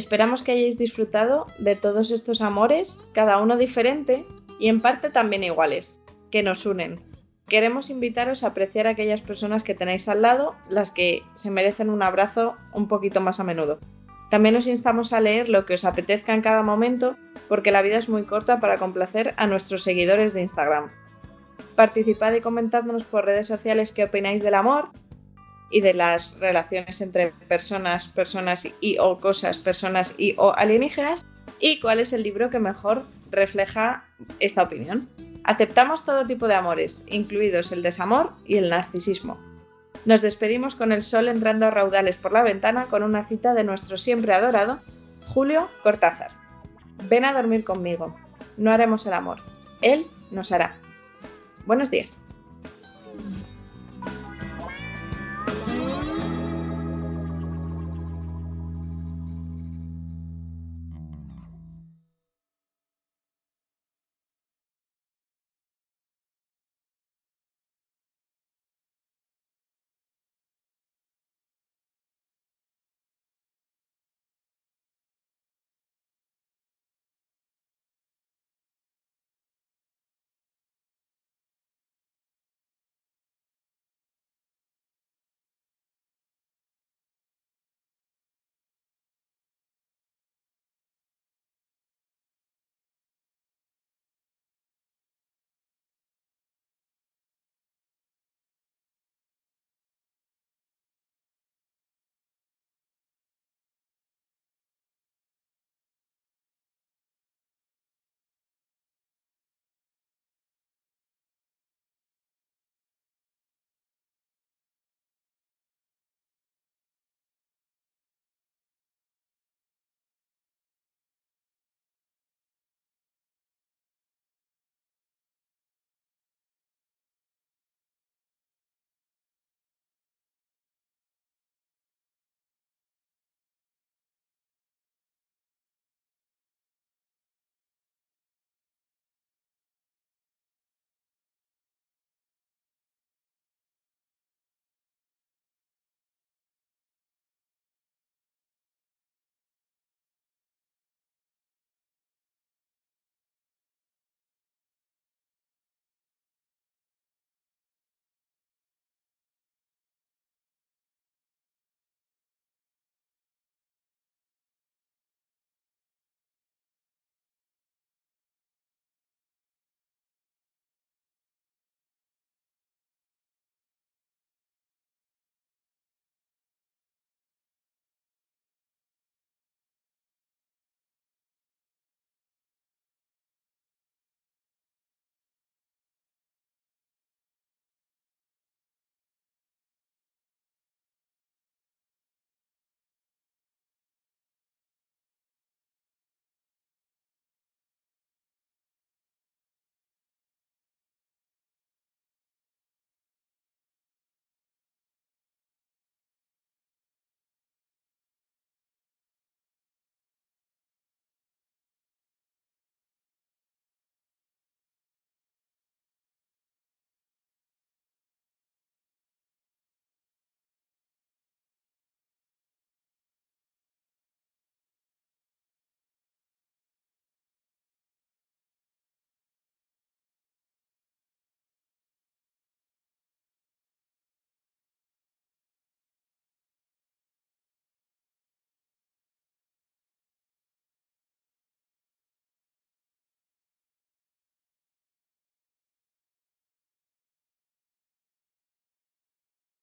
Esperamos que hayáis disfrutado de todos estos amores, cada uno diferente y en parte también iguales, que nos unen. Queremos invitaros a apreciar a aquellas personas que tenéis al lado, las que se merecen un abrazo un poquito más a menudo. También os instamos a leer lo que os apetezca en cada momento, porque la vida es muy corta para complacer a nuestros seguidores de Instagram. Participad y comentadnos por redes sociales qué opináis del amor y de las relaciones entre personas, personas y o cosas, personas y o alienígenas, y cuál es el libro que mejor refleja esta opinión. Aceptamos todo tipo de amores, incluidos el desamor y el narcisismo. Nos despedimos con el sol entrando a raudales por la ventana con una cita de nuestro siempre adorado Julio Cortázar. Ven a dormir conmigo. No haremos el amor. Él nos hará. Buenos días.